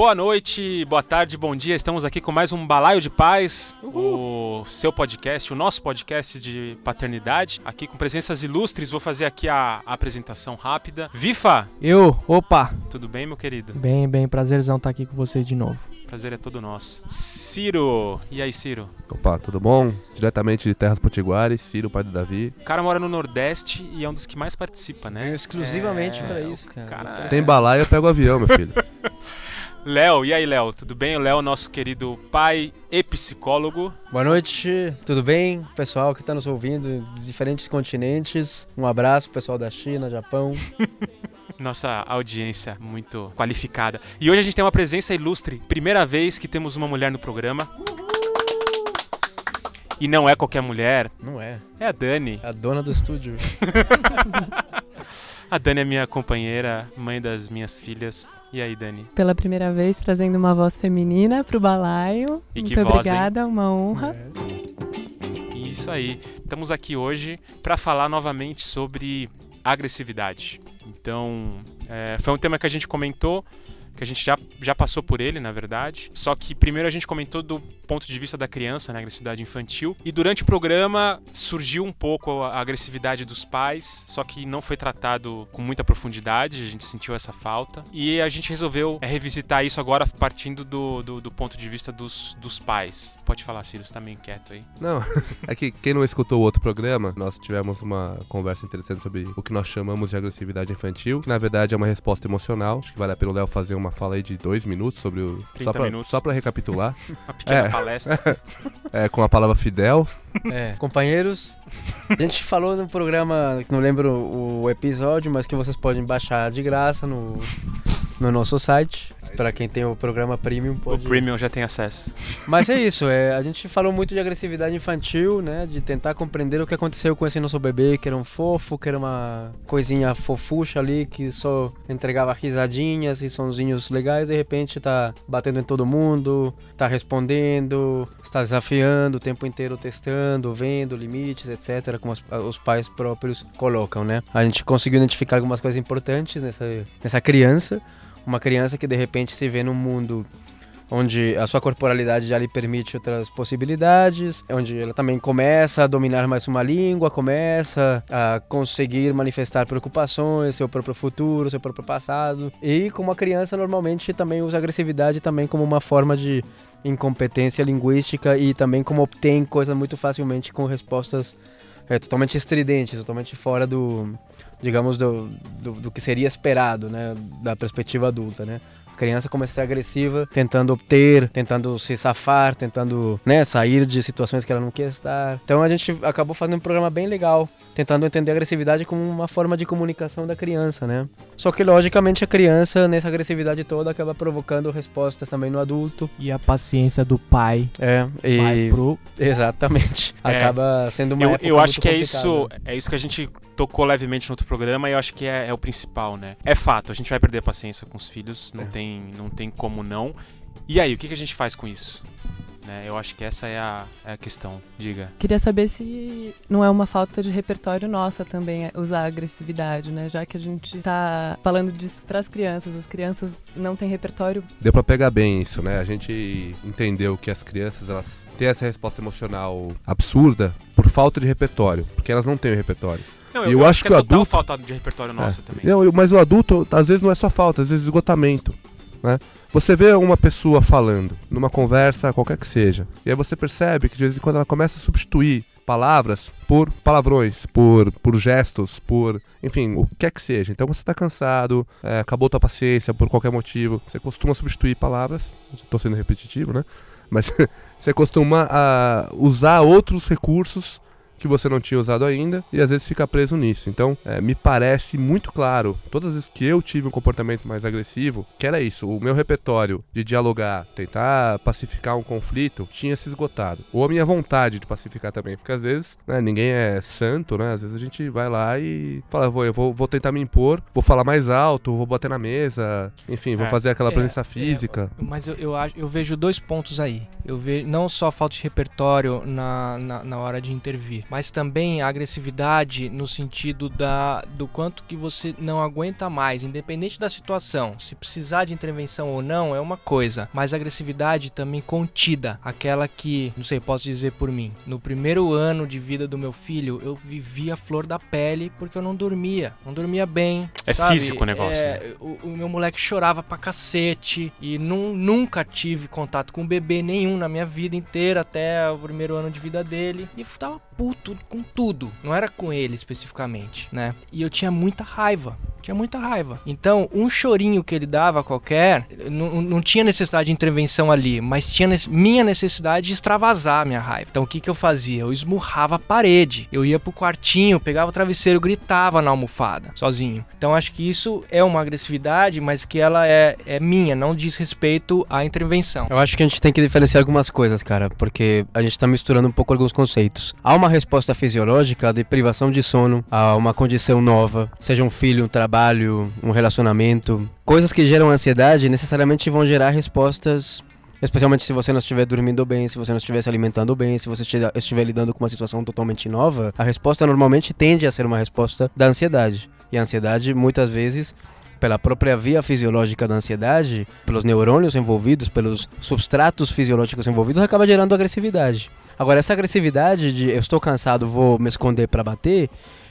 Boa noite, boa tarde, bom dia. Estamos aqui com mais um Balaio de Paz, o seu podcast, o nosso podcast de paternidade. Aqui com presenças ilustres, vou fazer aqui a, a apresentação rápida. Vifa, Eu, opa, tudo bem, meu querido? bem, bem, prazerzão estar aqui com vocês de novo. Prazer é todo nosso. Ciro, e aí, Ciro? Opa, tudo bom? Diretamente de Terras Potiguares, Ciro, pai do Davi. O cara mora no Nordeste e é um dos que mais participa, né? exclusivamente É, pra o isso, cara. cara- Tem balaio, eu pego o avião, meu filho. Léo, e aí, Léo? Tudo bem? O Léo, é nosso querido pai e psicólogo. Boa noite, tudo bem? Pessoal que tá nos ouvindo de diferentes continentes. Um abraço, pessoal da China, Japão. Nossa audiência muito qualificada. E hoje a gente tem uma presença ilustre. Primeira vez que temos uma mulher no programa. E não é qualquer mulher, Não é, é a Dani. é a dona do estúdio. A Dani é minha companheira, mãe das minhas filhas. E aí, Dani? Pela primeira vez trazendo uma voz feminina pro balaio. E que Muito voz, obrigada, uma honra. Isso aí. Estamos aqui hoje para falar novamente sobre agressividade. Então, é, foi um tema que a gente comentou, que a gente já, já passou por ele, na verdade. Só que primeiro a gente comentou do ponto de vista da criança, né, agressividade infantil. E durante o programa surgiu um pouco a agressividade dos pais, só que não foi tratado com muita profundidade, a gente sentiu essa falta. E a gente resolveu é, revisitar isso agora partindo do, do, do ponto de vista dos, dos pais. Pode falar, Ciro, você tá meio quieto aí. Não, é que quem não escutou o outro programa, nós tivemos uma conversa interessante sobre o que nós chamamos de agressividade infantil, que na verdade é uma resposta emocional. Acho que vale a pena o Léo fazer uma fala aí de dois minutos sobre o. 30 Só pra, minutos. só pra recapitular. Uma pequena É. palestra. É, com a palavra fidel. É, companheiros, a gente falou no programa, que não lembro o episódio, mas que vocês podem baixar de graça no, no nosso site. Pra quem tem o programa Premium O pode Premium já tem acesso. Mas é isso, é, a gente falou muito de agressividade infantil, né? De tentar compreender o que aconteceu com esse nosso bebê, que era um fofo, que era uma coisinha fofucha ali, que só entregava risadinhas e sonzinhos legais, de repente tá batendo em todo mundo, tá respondendo, está desafiando o tempo inteiro, testando, vendo limites, etc., como os, os pais próprios colocam, né? A gente conseguiu identificar algumas coisas importantes nessa, nessa criança, uma criança que de repente se vê num mundo onde a sua corporalidade já lhe permite outras possibilidades, onde ela também começa a dominar mais uma língua, começa a conseguir manifestar preocupações, seu próprio futuro, seu próprio passado. E como a criança normalmente também usa agressividade também como uma forma de incompetência linguística e também como obtém coisas muito facilmente com respostas é, totalmente estridentes, totalmente fora do, digamos, do, do, do que seria esperado, né, da perspectiva adulta, né. A criança começa a ser agressiva, tentando obter, tentando se safar, tentando, né, sair de situações que ela não quer estar. Então a gente acabou fazendo um programa bem legal, tentando entender a agressividade como uma forma de comunicação da criança, né. Só que logicamente a criança nessa agressividade toda acaba provocando respostas também no adulto. E a paciência do pai É, e pro. exatamente. É. Acaba sendo uma Eu, época eu acho muito que é isso, é isso que a gente tocou levemente no outro programa e eu acho que é, é o principal, né? É fato, a gente vai perder a paciência com os filhos, não, É. tem, não tem como não. E aí, o que, que a gente faz com isso? Né, eu acho que essa é a, é a questão. Diga. Queria saber se não é uma falta de repertório nossa também é, usar a agressividade, né? Já que a gente tá falando disso pras crianças, as crianças não têm repertório. Deu pra pegar bem isso, né? A gente entendeu que as crianças, elas têm essa resposta emocional absurda por falta de repertório, porque elas não têm o repertório. Não, eu acho que que é o adulto- falta de repertório nossa É. também. Não, eu- mas o adulto, às vezes, não é só falta, às vezes esgotamento. Né? Você vê uma pessoa falando, numa conversa, qualquer que seja, e aí você percebe que de vez em quando ela começa a substituir palavras por palavrões, por, por gestos, por, enfim, o que quer que seja. Então você está cansado, é, acabou tua paciência por qualquer motivo, você costuma substituir palavras, estou sendo repetitivo, né? Mas você costuma ah, usar outros recursos que você não tinha usado ainda e às vezes fica preso nisso. Então, é, me parece muito claro, todas as vezes que eu tive um comportamento mais agressivo, que era isso, o meu repertório de dialogar, tentar pacificar um conflito, tinha se esgotado. Ou a minha vontade de pacificar também, porque às vezes né, ninguém é santo, né? Às vezes a gente vai lá e fala, vou, eu vou, vou tentar me impor, vou falar mais alto, vou bater na mesa, enfim, vou É. fazer aquela É, presença é, física. Mas eu, eu, eu vejo dois pontos aí. Eu vejo não só falta de repertório na, na, na hora de intervir, mas também a agressividade no sentido da, do quanto que você não aguenta mais, independente da situação. Se precisar de intervenção ou não é uma coisa, mas a agressividade também contida, aquela que, não sei, posso dizer por mim, no primeiro ano de vida do meu filho, eu vivia a flor da pele porque eu não dormia, não dormia bem. É sabe? físico o negócio, É, o, o meu moleque chorava pra cacete e nun- nunca tive contato com bebê nenhum na minha vida inteira até o primeiro ano de vida dele e tava puto com tudo, não era com ele especificamente, né? E eu tinha muita raiva. Tinha muita raiva. Então, um chorinho que ele dava qualquer, não, não tinha necessidade de intervenção ali, mas tinha nece- minha necessidade de extravasar a minha raiva. Então, o que, que eu fazia? Eu esmurrava a parede. Eu ia pro quartinho, pegava o travesseiro, gritava na almofada, sozinho. Então, acho que isso é uma agressividade, mas que ela é, é minha, não diz respeito à intervenção. Eu acho que a gente tem que diferenciar algumas coisas, cara, porque a gente tá misturando um pouco alguns conceitos. Há uma resposta fisiológica de privação de sono a uma condição nova, seja um filho, um trabalho, um relacionamento. Coisas que geram ansiedade necessariamente vão gerar respostas. Especialmente se você não estiver dormindo bem, se você não estiver se alimentando bem, se você estiver- lidando com uma situação totalmente nova, a resposta normalmente tende a ser uma resposta da ansiedade. E a ansiedade, muitas vezes, pela própria via fisiológica da ansiedade, pelos neurônios envolvidos, pelos substratos fisiológicos envolvidos, acaba gerando agressividade. Agora, essa agressividade de eu estou cansado, vou me esconder para bater,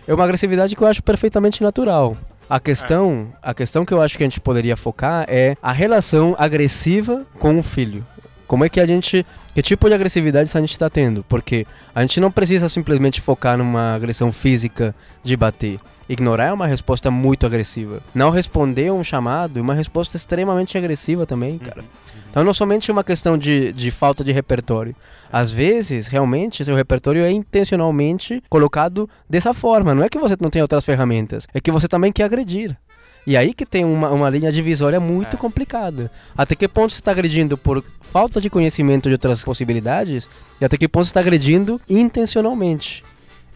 é uma agressividade que eu acho perfeitamente natural. A questão, a questão que eu acho que a gente poderia focar é a relação agressiva com o filho. Como é que a gente. Que tipo de agressividade a gente está tendo? Porque a gente não precisa simplesmente focar numa agressão física de bater. Ignorar é uma resposta muito agressiva. Não responder a um chamado é uma resposta extremamente agressiva também, cara. Então não somente uma questão de, de falta de repertório. Às vezes, realmente, seu repertório é intencionalmente colocado dessa forma. Não é que você não tem outras ferramentas, é que você também quer agredir. E aí que tem uma, uma linha divisória muito É. complicada. Até que ponto você está agredindo por falta de conhecimento de outras possibilidades e até que ponto você está agredindo intencionalmente.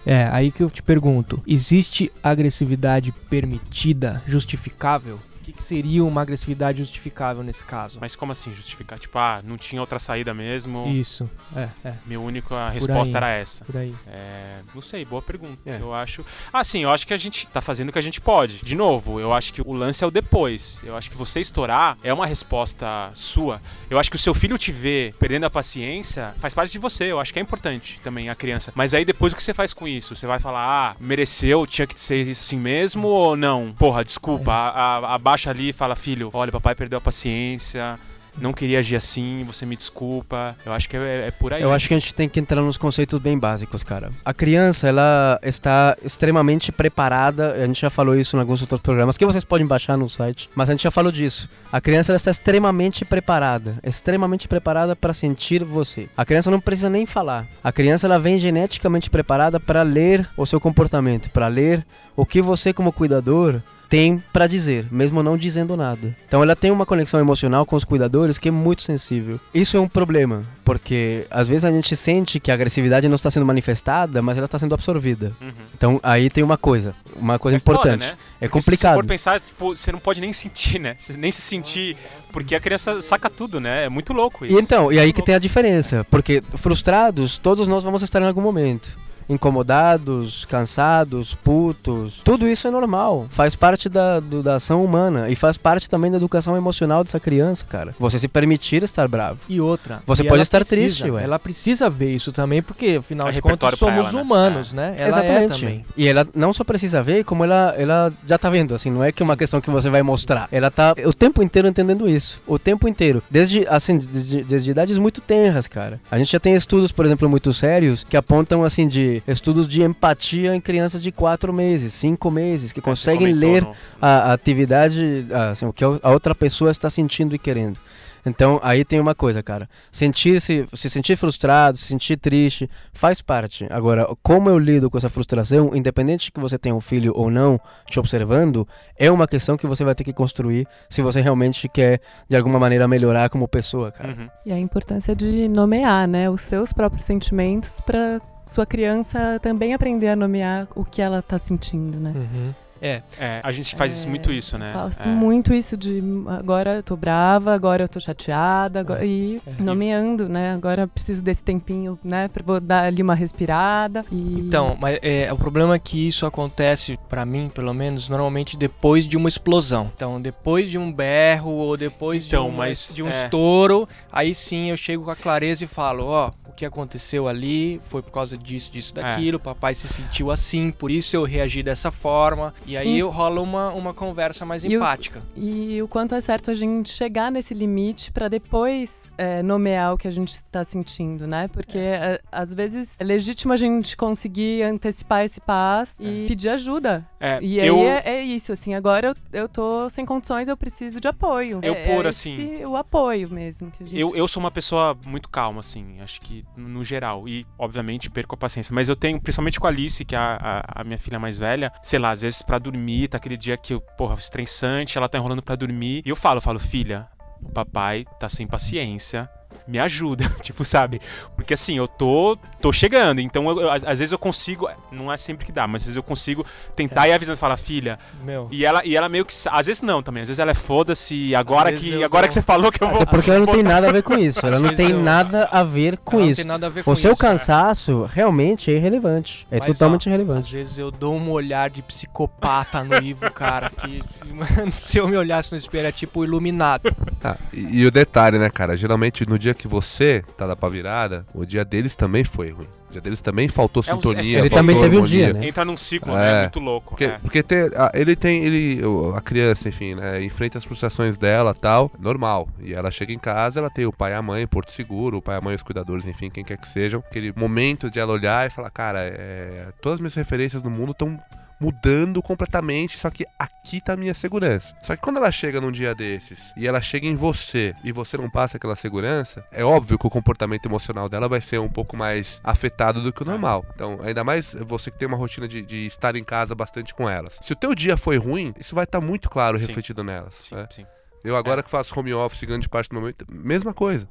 É, aí que eu te pergunto: existe agressividade permitida, justificável? O que, que seria uma agressividade justificável nesse caso? Mas como assim justificar? Tipo, ah, não tinha outra saída mesmo. Isso, é, é, Minha única resposta aí. era essa. por aí. É, não sei, boa pergunta. É. Eu acho. Ah, sim, eu acho que a gente tá fazendo o que a gente pode. De novo, eu acho que o lance é o depois. Eu acho que você estourar é uma resposta sua. Eu acho que o seu filho te ver perdendo a paciência faz parte de você. Eu acho que é importante também a criança. Mas aí depois o que você faz com isso? Você vai falar, ah, mereceu, tinha que ser assim mesmo ou não? Porra, desculpa. A- a- Ali e fala, filho, olha, papai perdeu a paciência. Não queria agir assim, você me desculpa. Eu acho que é, é por aí. Eu acho que a gente tem que entrar nos conceitos bem básicos, cara. A criança, ela está extremamente preparada, a gente já falou isso em alguns outros programas, que vocês podem baixar no site, mas a gente já falou disso. A criança, ela está extremamente preparada, extremamente preparada para sentir você. A criança não precisa nem falar. A criança, ela vem geneticamente preparada para ler o seu comportamento, para ler o que você, como cuidador, tem pra dizer, mesmo não dizendo nada. Então ela tem uma conexão emocional com os cuidadores que é muito sensível. Isso é um problema, porque às vezes a gente sente que a agressividade não está sendo manifestada, mas ela está sendo absorvida. Uhum. Então aí tem uma coisa, uma coisa É foda, importante. né? É Porque Se você complicado. for pensar, tipo, você não pode nem sentir, né? Você nem se sentir, porque a criança saca tudo, né? É muito louco isso. E então, e aí Muito que tem a diferença, porque frustrados todos nós vamos estar em algum momento. Incomodados, cansados, putos, tudo isso é normal, faz parte da, do- da ação humana e faz parte também da educação emocional dessa criança, cara. Você se permitir estar bravo. E outra. Você e pode estar precisa- triste, ué. Ela precisa ver isso também, porque afinal É de contas somos ela, né? humanos, né? Ela Exatamente. é também. E ela não só precisa ver, como ela, ela já tá vendo, assim, não é que é uma questão que você vai mostrar. Ela tá o tempo inteiro entendendo isso. O tempo inteiro. Desde, assim, desde, desde idades muito tenras, cara. A gente já tem estudos, por exemplo, muito sérios, que apontam, assim, de estudos de empatia em crianças de 4 meses, 5 meses, que É, conseguem comentou ler a, atividade, assim, o que a outra pessoa está sentindo e querendo. Então, aí tem uma coisa, cara. Sentir-se, se sentir frustrado, se sentir triste, faz parte. Agora, como eu lido com essa frustração, independente que você tenha um filho ou não te observando, é uma questão que você vai ter que construir se você realmente quer, de alguma maneira, melhorar como pessoa, cara. Uhum. E a importância de nomear, né, os seus próprios sentimentos para sua criança também aprender a nomear o que ela tá sentindo, né? Uhum. É, a gente faz É, muito isso, né? Faço É. muito isso de agora eu tô brava, agora eu tô chateada, agora, e É. nomeando, né? Agora eu preciso desse tempinho, né? Pra vou dar ali uma respirada. E... Então, mas é, o problema é que isso acontece, pra mim, pelo menos, normalmente depois de uma explosão. Então, depois de um berro ou depois Então, de um, mas, de um é. estouro, aí sim eu chego com a clareza e falo, ó, o que aconteceu ali foi por causa disso, disso, É. daquilo, papai se sentiu assim, por isso eu reagi dessa forma. E aí Hum. rola uma, uma conversa mais E o- empática. E o quanto é certo a gente chegar nesse limite pra depois é, nomear o que a gente está sentindo, né? Porque é, às vezes é legítimo a gente conseguir antecipar esse passo e pedir ajuda. É, E aí eu, é, é isso, assim, agora eu, eu tô sem condições, eu preciso de apoio. Eu é, por, é assim, esse o apoio mesmo. Gente... eu, eu sou uma pessoa muito calma, assim, acho que no geral. E, obviamente, perco a paciência. Mas eu tenho, principalmente com a Alice, que é a, a, a minha filha mais velha, sei lá, às vezes pra dormir, tá aquele dia que, eu, porra, estressante, ela tá enrolando pra dormir. E eu falo, eu falo, filha, o papai tá sem paciência. Me ajuda, tipo, sabe? Porque assim, eu tô, tô chegando, então eu- eu- às, às vezes eu consigo, não é sempre que dá, mas às vezes eu consigo tentar ir avisando, falar, filha, Meu. e ela, e ela meio que. Às vezes não também. Às vezes ela é foda-se. Agora, Às que, agora que você falou que eu vou. É porque ela não tem nada a ver com isso. Ela Às não tem eu- nada a ver com Não isso. tem nada a ver com O seu isso, né? cansaço realmente é irrelevante. É Mas, totalmente ó, Às irrelevante. vezes eu dou um olhar de psicopata no Ivo, cara, que mano, se eu me olhasse no espelho é tipo iluminado. Ah, e, e o detalhe, né, cara? Geralmente no dia que você tá da pá virada, o dia deles também foi ruim. O dia deles também faltou É um- sintonia. é- Ele faltou também teve um harmonia. dia, né? Entra num ciclo, É. né? Muito louco. Porque, é. porque tem- a- ele tem, ele, a criança, enfim, né, enfrenta as frustrações dela tal, normal. E ela chega em casa, ela tem o pai e a mãe, Porto Seguro, o pai e a mãe, os cuidadores, enfim, quem quer que sejam. Aquele momento de ela olhar e falar, cara, é, todas as minhas referências no mundo estão mudando completamente, só que aqui tá a minha segurança. Só que quando ela chega num dia desses e ela chega em você e você não passa aquela segurança, é óbvio que o comportamento emocional dela vai ser um pouco mais afetado do que o normal. Então, ainda mais você que tem uma rotina de, de estar em casa bastante com elas. Se o teu dia foi ruim, isso vai estar muito claro Sim. refletido nelas. Sim, né? sim. Eu agora que faço home office grande parte do momento, mesma coisa.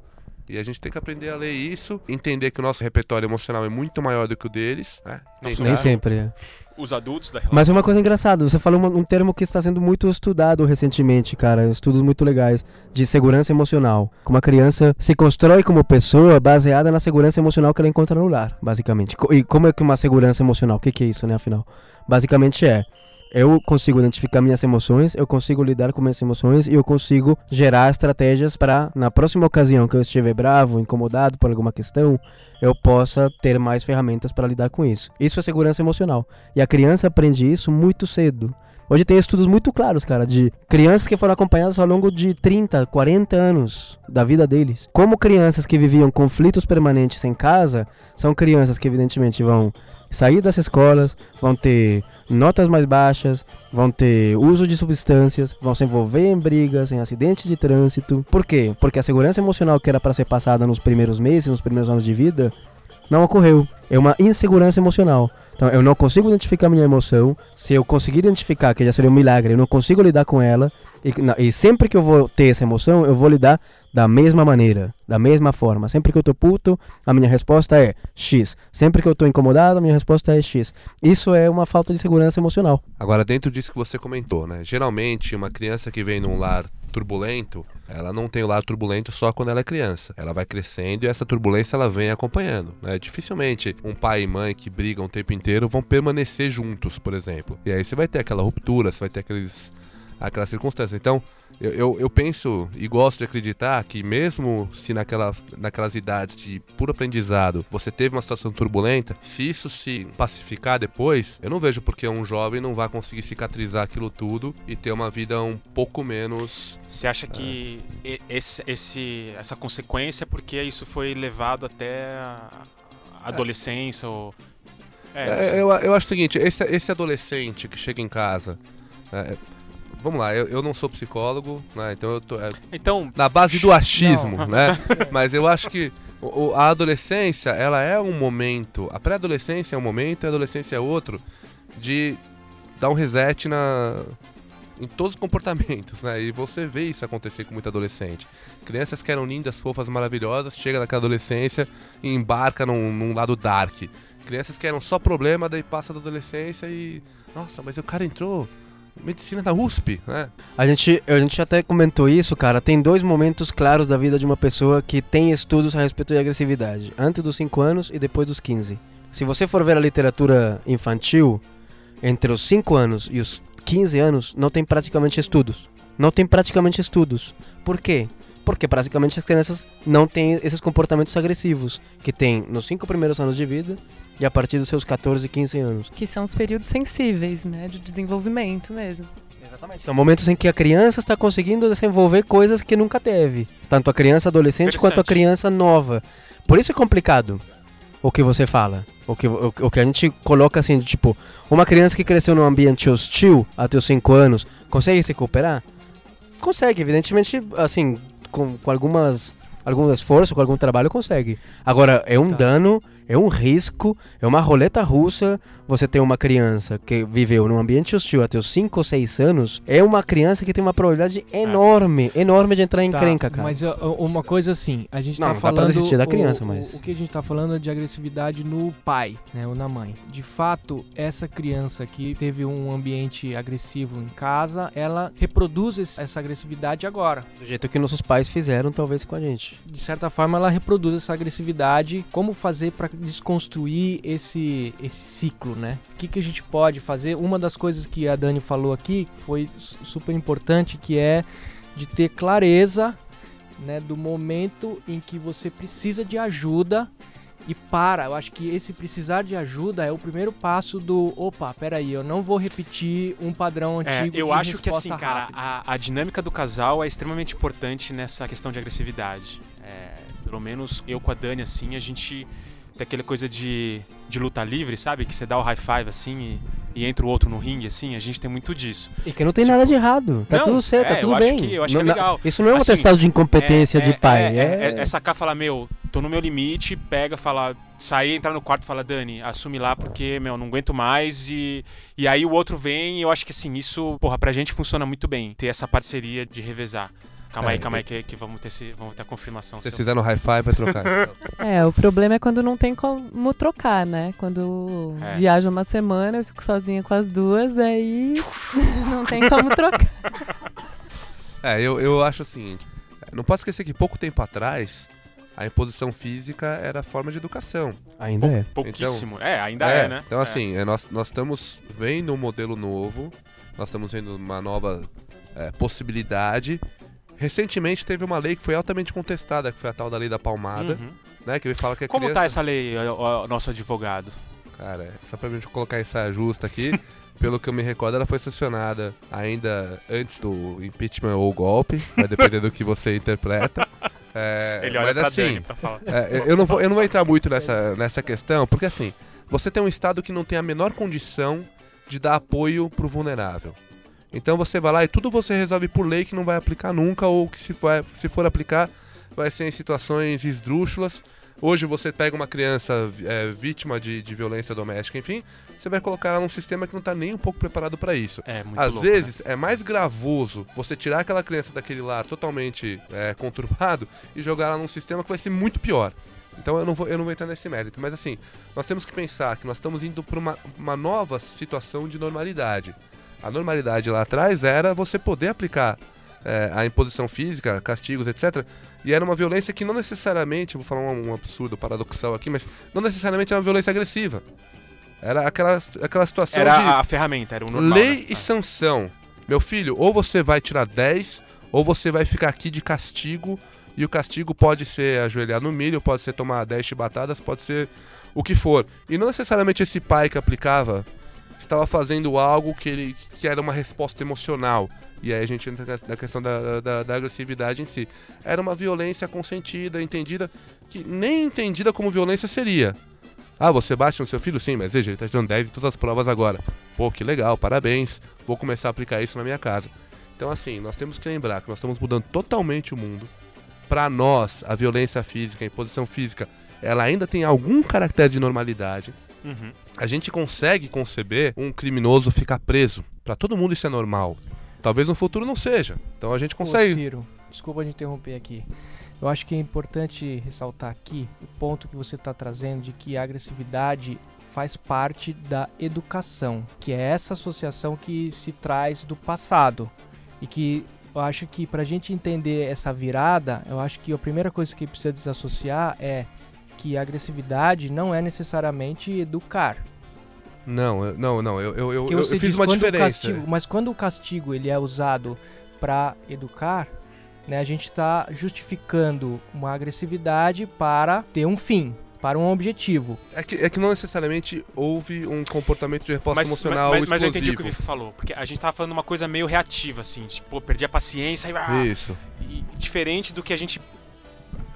E a gente tem que aprender a ler isso, entender que o nosso repertório emocional é muito maior do que o deles. Né? Nossa, Nem sempre. é. Os adultos da relação. Mas é uma coisa engraçada, você falou um termo que está sendo muito estudado recentemente, cara, estudos muito legais, de segurança emocional. Como a criança se constrói como pessoa baseada na segurança emocional que ela encontra no lar, basicamente. E como é que uma segurança emocional? O que, que é isso, né, afinal? Basicamente é, eu consigo identificar minhas emoções, eu consigo lidar com minhas emoções e eu consigo gerar estratégias para, na próxima ocasião que eu estiver bravo, incomodado por alguma questão, eu possa ter mais ferramentas para lidar com isso. Isso é segurança emocional. E a criança aprende isso muito cedo. Hoje tem estudos muito claros, cara, de crianças que foram acompanhadas ao longo de 30, 40 anos da vida deles. Como crianças que viviam conflitos permanentes em casa, são crianças que evidentemente vão sair das escolas, vão ter notas mais baixas, vão ter uso de substâncias, vão se envolver em brigas, em acidentes de trânsito. Por quê? Porque a segurança emocional que era para ser passada nos primeiros meses, nos primeiros anos de vida, não ocorreu. É uma insegurança emocional. Então, eu não consigo identificar minha emoção. Se eu conseguir identificar, que já seria um milagre, eu não consigo lidar com ela. E, na- e sempre que eu vou ter essa emoção, eu vou lidar da mesma maneira, da mesma forma. Sempre que eu tô puto, a minha resposta é X. Sempre que eu tô incomodado, a minha resposta é X. Isso é uma falta de segurança emocional. Agora, dentro disso que você comentou, né? Geralmente, uma criança que vem num lar turbulento, ela não tem o lar turbulento só quando ela é criança. Ela vai crescendo e essa turbulência ela vem acompanhando. Né? Dificilmente um pai e mãe que brigam o tempo inteiro vão permanecer juntos, por exemplo. E aí você vai ter aquela ruptura, você vai ter aqueles, aquelas circunstâncias. Então, eu, eu, eu penso e gosto de acreditar que mesmo se naquela, naquelas idades de puro aprendizado você teve uma situação turbulenta, se isso se pacificar depois, eu não vejo porque um jovem não vai conseguir cicatrizar aquilo tudo e ter uma vida um pouco menos. Você acha que e- esse, esse- essa consequência é porque isso foi levado até a adolescência ou... É, não É, sei. eu, eu acho o seguinte: esse, esse adolescente que chega em casa. é, vamos lá, eu, eu não sou psicólogo, né? Então eu tô é, Então, na base do achismo, Não. né? Mas eu acho que o- a adolescência, ela é um momento, a pré-adolescência é um momento e a adolescência é outro de dar um reset na em todos os comportamentos, né? E você vê isso acontecer com muito adolescente. Crianças que eram lindas, fofas, maravilhosas, chega naquela adolescência e embarca num, num lado dark. Crianças que eram só problema, daí passa da adolescência e. Nossa, mas o cara entrou medicina da USP, né? A gente, a gente até comentou isso, cara. Tem dois momentos claros da vida de uma pessoa que tem estudos a respeito de agressividade: antes dos 5 anos e depois dos 15. Se você for ver a literatura infantil, entre os 5 anos e os 15 anos, não tem praticamente estudos. Não tem praticamente estudos. Por quê? Porque praticamente as crianças não têm esses comportamentos agressivos que tem nos 5 primeiros anos de vida e a partir dos seus 14, 15 anos. Que são os períodos sensíveis, né? De desenvolvimento mesmo. São momentos em que a criança está conseguindo desenvolver coisas que nunca teve. Tanto a criança adolescente quanto a criança nova. Por isso é complicado o que você fala. O que, o, o que a gente coloca assim, de, tipo, uma criança que cresceu num ambiente hostil até os 5 anos, consegue se recuperar? Consegue, evidentemente, assim, com, com algumas algum esforço, com algum trabalho, consegue. Agora, é um Tá. dano, é um risco, é uma roleta russa. Você ter uma criança que viveu num ambiente hostil até os 5 ou 6 anos, é uma criança que tem uma probabilidade enorme, enorme de entrar em Tá, encrenca, cara. Mas uma coisa assim, a gente Não, tá não falando. desistir da criança, o, mas- O, que a gente tá falando é de agressividade no pai, né? Ou na mãe. De fato, essa criança que teve um ambiente agressivo em casa, ela reproduz essa agressividade agora. Do jeito que nossos pais fizeram, talvez com a gente. De certa forma, ela reproduz essa agressividade. Como fazer para desconstruir esse, esse ciclo, né? O que, que a gente pode fazer? Uma das coisas que a Dani falou aqui foi su- super importante, que é de ter clareza né, do momento em que você precisa de ajuda e para. Eu acho que esse precisar de ajuda é o primeiro passo do opa, peraí, eu não vou repetir um padrão É, antigo. eu de acho que assim, cara, a, a dinâmica do casal é extremamente importante nessa questão de agressividade. É, pelo menos eu com a Dani, assim, a gente tem aquela coisa de, de luta livre, sabe? Que você dá o high five assim e, e entra o outro no ringue, assim, a gente tem muito disso. E que não tem nada de errado. Tá Não, tudo certo, é, tá tudo eu acho bem. que- eu acho Não- que é legal. Isso não é um Assim, atestado de incompetência É, de é, pai. É, É, é, é sacar e falar, meu, tô no meu limite, pega, fala, sair, entrar no quarto e fala, Dani, assume lá porque, meu, não aguento mais. E, e aí o outro vem e eu acho que assim, isso, porra, pra gente funciona muito bem, ter essa parceria de revezar. Calma É, aí, calma aí, que, que vamos, ter esse, vamos ter a confirmação. Se vocês fizeram high five, vai trocar. É, o problema é quando não tem como trocar, né? Quando É. viaja uma semana, eu fico sozinha com as duas, aí não tem como trocar. É, eu, eu acho é, não posso esquecer que pouco tempo atrás a imposição física era forma de educação. Ainda é. Pouquíssimo. é, ainda é, né? Então, É. assim, é, nós, nós estamos vendo um modelo novo, nós estamos vendo uma nova é, possibilidade. Recentemente teve uma lei que foi altamente contestada, que foi a tal da lei da palmada, Uhum. né? Que fala que a Como criança... tá essa lei, ó, ó, nosso advogado? Cara, só pra gente colocar essa justa aqui, pelo que eu me recordo, ela foi sancionada ainda antes do impeachment ou golpe, vai depender do que você interpreta. É, Ele olha mas assim, pra falar. é, eu, não vou, eu não vou entrar muito nessa, nessa questão, porque assim, você tem um Estado que não tem a menor condição de dar apoio pro vulnerável. Então você vai lá e tudo você resolve por lei que não vai aplicar nunca, ou que se for, se for aplicar, vai ser em situações esdrúxulas. Hoje você pega uma criança é, vítima de, de violência doméstica, enfim, você vai colocar ela num sistema que não tá nem um pouco preparado para isso. É, muito Às louco, né? vezes é mais gravoso você tirar aquela criança daquele lar totalmente é, conturbado e jogar ela num sistema que vai ser muito pior. Então eu não, vou, eu não vou entrar nesse mérito. Mas assim, nós temos que pensar que nós estamos indo para uma, uma nova situação de normalidade. A normalidade lá atrás era você poder aplicar é, a imposição física, castigos, etc. E era uma violência que não necessariamente, vou falar um, um absurdo paradoxal aqui, mas não necessariamente era uma violência agressiva. Era aquela, aquela situação Era de a ferramenta, era o normal. lei né? e sanção. Meu filho, ou você vai tirar 10, ou você vai ficar aqui de castigo. E o castigo pode ser ajoelhar no milho, pode ser tomar 10 chibatadas, pode ser o que for. E não necessariamente esse pai que aplicava estava fazendo algo que, ele, que era uma resposta emocional. E aí a gente entra na questão da, da, da agressividade em si. Era uma violência consentida, entendida, que nem entendida como violência seria. Ah, você bate no seu filho? Sim, mas veja, ele tá tirando 10 em todas as provas agora. Pô, que legal, parabéns. Vou começar a aplicar isso na minha casa. Então, assim, nós temos que lembrar que nós estamos mudando totalmente o mundo. Para nós, a violência física, a imposição física, ela ainda tem algum caractere de normalidade. Uhum. A gente consegue conceber um criminoso ficar preso. Para todo mundo isso é normal. Talvez no futuro não seja. Então a gente Ô, consegue. Ciro, desculpa de interromper aqui. Eu acho que é importante ressaltar aqui o ponto que você está trazendo de que a agressividade faz parte da educação, que é essa associação que se traz do passado e que eu acho que para a gente entender essa virada, eu acho que a primeira coisa que precisa desassociar é que a agressividade não é necessariamente educar. Não, eu- não, não. Eu, eu, eu, eu- eu fiz diz uma diferença. castigo- mas quando o castigo ele é usado para educar, né, a gente está justificando uma agressividade para ter um fim, para um objetivo. É que, é que não necessariamente houve um comportamento de resposta Mas, emocional mas, mas eu explosivo. entendi o que o Vifa falou. Porque a gente tava falando uma coisa meio reativa, assim. Tipo, pô, perdi a paciência e, ah, Isso. e diferente do que a gente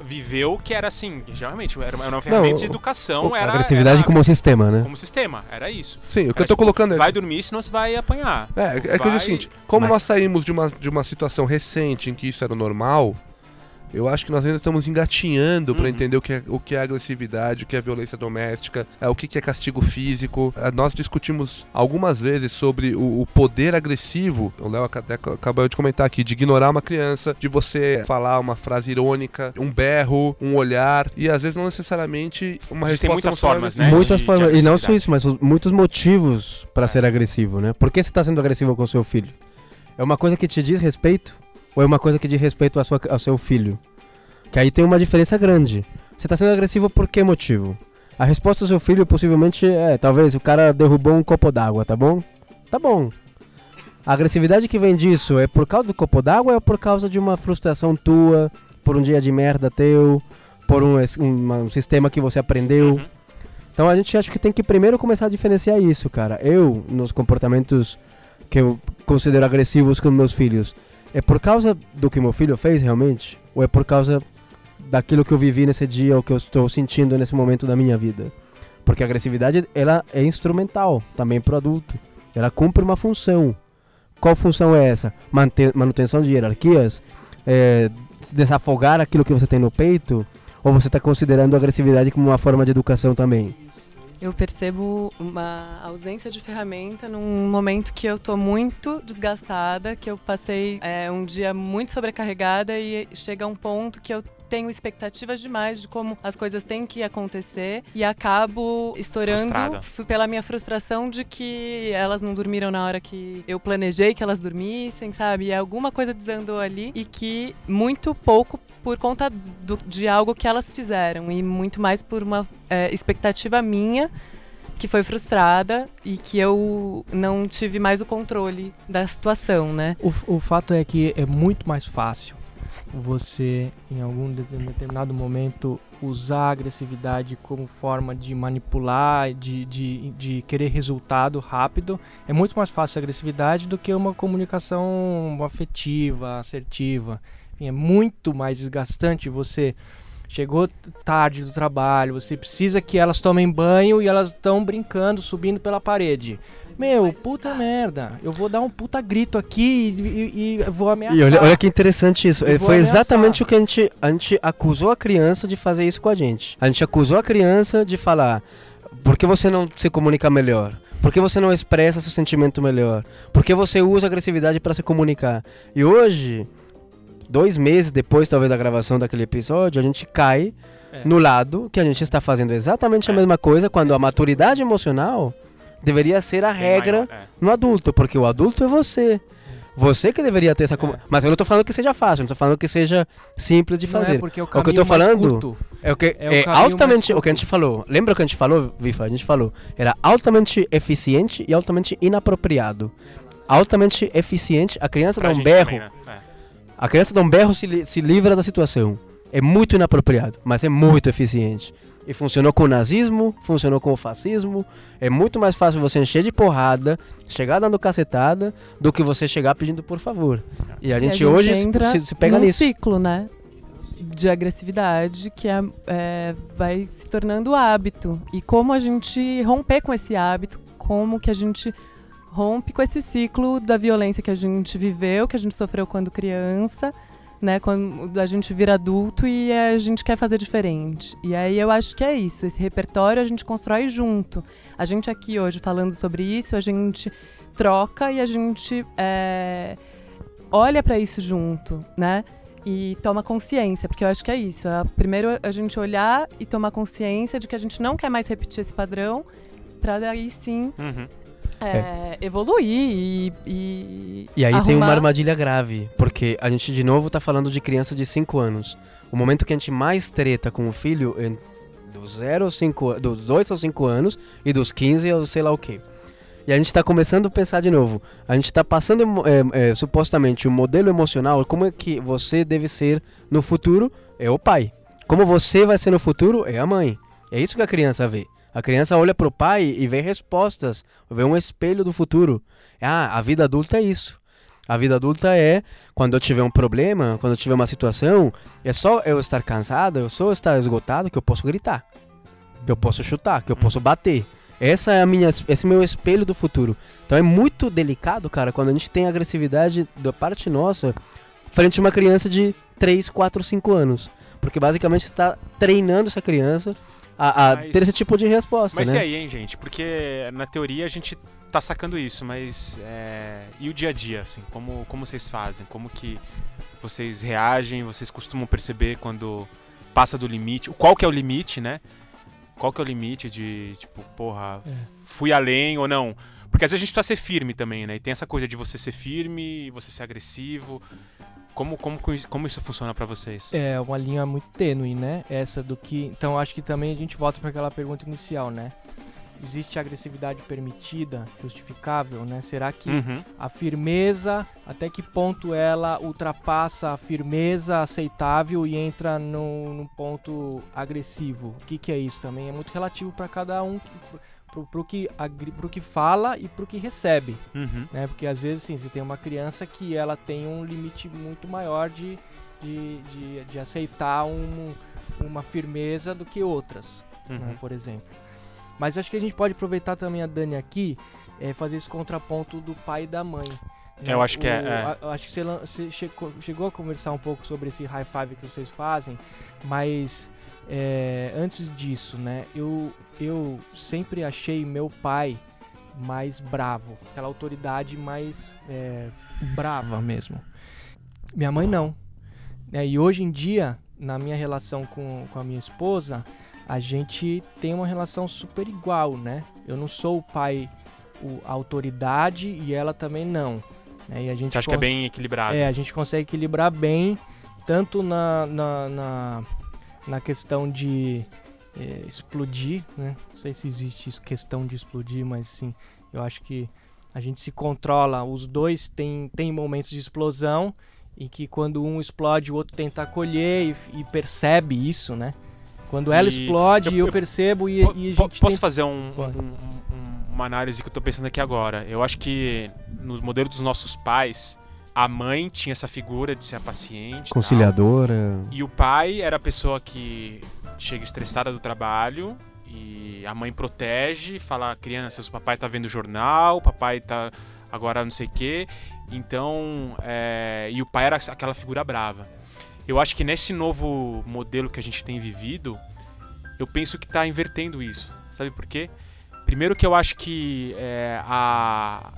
viveu, que era assim, geralmente, era uma, ferramenta de educação, era, agressividade era como sistema, né? como sistema, era isso. Sim, o que Era eu tô tipo, colocando é. Vai dormir, senão você vai apanhar. É, é que eu digo o Vai- seguinte: como Mas- nós saímos de uma, de uma situação recente em que isso era o normal, eu acho que nós ainda estamos engatinhando pra Uhum. entender o que, é, o que é agressividade, o que é violência doméstica, é, o que, é castigo físico. É, nós discutimos algumas vezes sobre o, o poder agressivo, o Léo acabou de comentar aqui, de ignorar uma criança, de você falar uma frase irônica, um berro, um olhar, e às vezes não necessariamente uma Existem resposta muitas emocional formas, né? Muitas de- de formas. E não só isso, mas os- muitos motivos para É. ser agressivo, né? Por que você está sendo agressivo com seu filho? É uma coisa que te diz respeito? Ou é uma coisa que diz respeito sua- ao seu filho? Que aí tem uma diferença grande. Você está sendo agressivo por que motivo? A resposta do seu filho possivelmente é: talvez o cara derrubou um copo d'água, tá bom? Tá bom. A agressividade que vem disso é por causa do copo d'água ou é por causa de uma frustração tua, por um dia de merda teu, por um, um- um sistema que você aprendeu? Uhum. Então a gente acha que tem que primeiro começar a diferenciar isso, cara. Eu, nos comportamentos que eu considero agressivos com meus filhos, é por causa do que meu filho fez realmente? Ou é por causa daquilo que eu vivi nesse dia ou que eu estou sentindo nesse momento da minha vida? Porque a agressividade, ela é instrumental também pro adulto. Ela cumpre uma função. Qual função é essa? Manter, manutenção de hierarquias? É, desafogar aquilo que você tem no peito? Ou você está considerando a agressividade como uma forma de educação também? Eu percebo uma ausência de ferramenta num momento que eu tô muito desgastada, que eu passei é, um dia muito sobrecarregada e chega um ponto que eu tenho expectativas demais de como as coisas têm que acontecer e acabo estourando Frustrada. pela minha frustração de que elas não dormiram na hora que eu planejei que elas dormissem, sabe? E alguma coisa desandou ali e que muito pouco por conta do- de algo que elas fizeram e muito mais por uma é, expectativa minha que foi frustrada e que eu não tive mais o controle da situação, né? O, o fato é que é muito mais fácil você, em algum de- determinado momento, usar a agressividade como forma de manipular, de, de, de querer resultado rápido. É muito mais fácil a agressividade do que uma comunicação afetiva, assertiva. Enfim, é muito mais desgastante você. Chegou tarde do trabalho, você precisa que elas tomem banho e elas estão brincando, subindo pela parede. Meu, puta merda. Eu vou dar um puta grito aqui e, e- e vou ameaçar. E olha, olha que interessante isso. Eu vou Foi exatamente o que a gente, a gente acusou a criança de fazer isso com a gente. A gente acusou a criança de falar: por que você não se comunica melhor? Por que você não expressa seu sentimento melhor? Por que você usa agressividade para se comunicar? E hoje, dois meses depois, talvez, da gravação daquele episódio, a gente cai É. no lado que a gente está fazendo exatamente a É. mesma coisa, quando a maturidade emocional deveria ser a regra maior, é. no adulto, porque o adulto é você. Você que deveria ter essa. É. Mas eu não tô falando que seja fácil, não tô falando que seja simples de Não fazer. é porque é o que eu mais falando-. É o que É o é, altamente o que a gente falou. Lembra o que a gente falou, Vifa? A gente falou. Era altamente eficiente e altamente inapropriado. Altamente eficiente, a criança Pra dá um berro. também, né? A criança dá um berro se, li- se livra da situação. É muito inapropriado, mas é muito eficiente. E funcionou com o nazismo, funcionou com o fascismo. É muito mais fácil você encher de porrada, chegar dando cacetada, do que você chegar pedindo por favor. E a E gente, hoje se, se pega num nisso. ciclo, né? De agressividade que é, é, vai se tornando hábito. E como a gente romper com esse hábito, como que a gente rompe com esse ciclo da violência que a gente viveu, que a gente sofreu quando criança, né? Quando a gente vira adulto e a gente quer fazer diferente. E aí eu acho que é isso. Esse repertório a gente constrói junto. A gente aqui hoje falando sobre isso, a gente troca e a gente é, olha para isso junto, né? E toma consciência, porque eu acho que é isso. É, primeiro a gente olhar e tomar consciência de que a gente não quer mais repetir esse padrão, para daí sim Uhum. É, evoluir e, e. E aí tem uma arrumar- armadilha grave, porque a gente de novo tá falando de criança de 5 anos. O momento que a gente mais treta com o filho é dos 0 aos 5 dos 2 aos 5 anos e dos 15 aos sei lá o quê. E a gente tá começando a pensar de novo. A gente tá passando é, é, supostamente o modelo emocional, como é que você deve ser no futuro, é o pai. Como você vai ser no futuro, é a mãe. É isso que a criança vê. A criança olha pro pai e vê respostas, vê um espelho do futuro. Ah, a vida adulta é isso. A vida adulta é quando eu tiver um problema, quando eu tiver uma situação, é só eu estar cansado, eu só estar esgotado que eu posso gritar, que eu posso chutar, que eu posso bater. Essa é a minha, esse é meu espelho do futuro. Então é muito delicado, cara, quando a gente tem agressividade da parte nossa frente a uma criança de 3, 4, 5 anos. Porque basicamente está treinando essa criança a, a Mas- ter esse tipo de resposta, Mas né? e aí, hein, gente? Porque na teoria a gente tá sacando isso, mas é, e o dia a dia, assim, como, como vocês fazem? Como que vocês reagem? Vocês costumam perceber quando passa do limite? Qual que é o limite, né? Qual que é o limite de, tipo, porra, fui além ou não? Porque às vezes a gente precisa ser firme também, né? E tem essa coisa de você ser firme, você ser agressivo. Como, como, como isso funciona pra vocês? É uma linha muito tênue, né? Essa do que. Então acho que também a gente volta para aquela pergunta inicial, né? Existe agressividade permitida, justificável, né? Será que Uhum. a firmeza, até que ponto ela ultrapassa a firmeza aceitável e entra no, num ponto agressivo? O que, que é isso também? É muito relativo para cada um, que- pro, pro, que, agri- pro que fala e pro que recebe Uhum. né? Porque às vezes, assim, você tem uma criança que ela tem um limite muito maior de, de, de, de aceitar um, uma firmeza do que outras, né, Uhum. por exemplo. Mas acho que a gente pode aproveitar também a Dani aqui, é, fazer esse contraponto do pai e da mãe. né? Eu acho que é- O- é. a- eu acho que você, você chegou, chegou a conversar um pouco sobre esse high five que vocês fazem, mas é, antes disso, né? Eu, eu sempre achei meu pai mais bravo, aquela autoridade mais é, brava mesmo. Minha mãe não. né? E hoje em dia, na minha relação com, com a minha esposa, a gente tem uma relação super igual, né? Eu não sou o pai, o, a autoridade e ela também não. né? E a gente Você acha que é bem equilibrado? é, a gente consegue equilibrar bem, tanto na, na, na, na questão de é, explodir, né? Não sei se existe isso, questão de explodir, mas sim, eu acho que a gente se controla, os dois têm, têm momentos de explosão, e que quando um explode, o outro tenta acolher e, e percebe isso, né? Quando ela E explode, eu- eu, eu- percebo e, Po- e a gente posso tenta- fazer um- um- um- uma análise que eu tô pensando aqui agora? Eu acho que no modelo dos nossos pais, a mãe tinha essa figura de ser a paciente. e tal. Conciliadora. E o pai era a pessoa que chega estressada do trabalho e a mãe protege, fala, crianças, o papai tá vendo jornal, o papai tá agora não sei o quê. Então, é, e o pai era aquela figura brava. Eu acho que nesse novo modelo que a gente tem vivido, eu penso que tá invertendo isso. Sabe por quê? Primeiro que eu acho que é, a,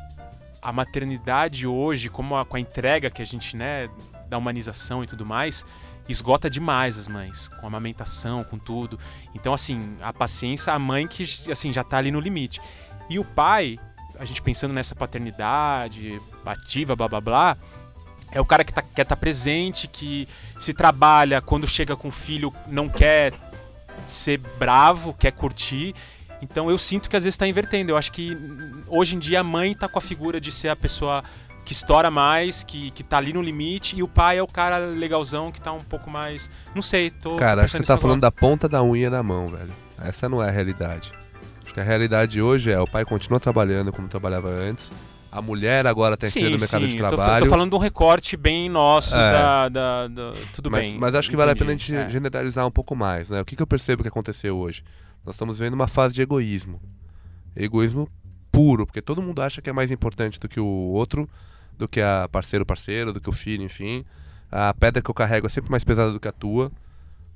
a maternidade hoje, como a- com a entrega que a gente, né, da humanização e tudo mais, esgota demais as mães, com amamentação, com tudo. Então, assim, a paciência, a mãe que assim, já tá ali no limite. E o pai, a gente pensando nessa paternidade ativa, blá blá blá, é o cara que tá, quer estar presente, que se trabalha, quando chega com o filho, não quer ser bravo, quer curtir. Então eu sinto que às vezes está invertendo. Eu acho que hoje em dia a mãe tá com a figura de ser a pessoa que estoura mais, que, que tá ali no limite, e o pai é o cara legalzão que tá um pouco mais. Não sei, tô. Cara, acho que você tá nisso falando agora. da ponta da unha da mão, velho. Essa não é a realidade. Acho que a realidade hoje é o pai continua trabalhando como trabalhava antes. A mulher agora tá entrando no mercado sim, de eu tô, trabalho. tô falando de um recorte bem nosso É. da, da- da- Tudo mas, bem. mas acho que vale a pena a entendi. gente É. generalizar um pouco mais, né? O que, que eu percebo que aconteceu hoje? Nós estamos vendo uma fase de egoísmo. Egoísmo puro, porque todo mundo acha que é mais importante do que o outro, do que a parceiro parceiro, do que o filho, enfim. A pedra que eu carrego é sempre mais pesada do que a tua.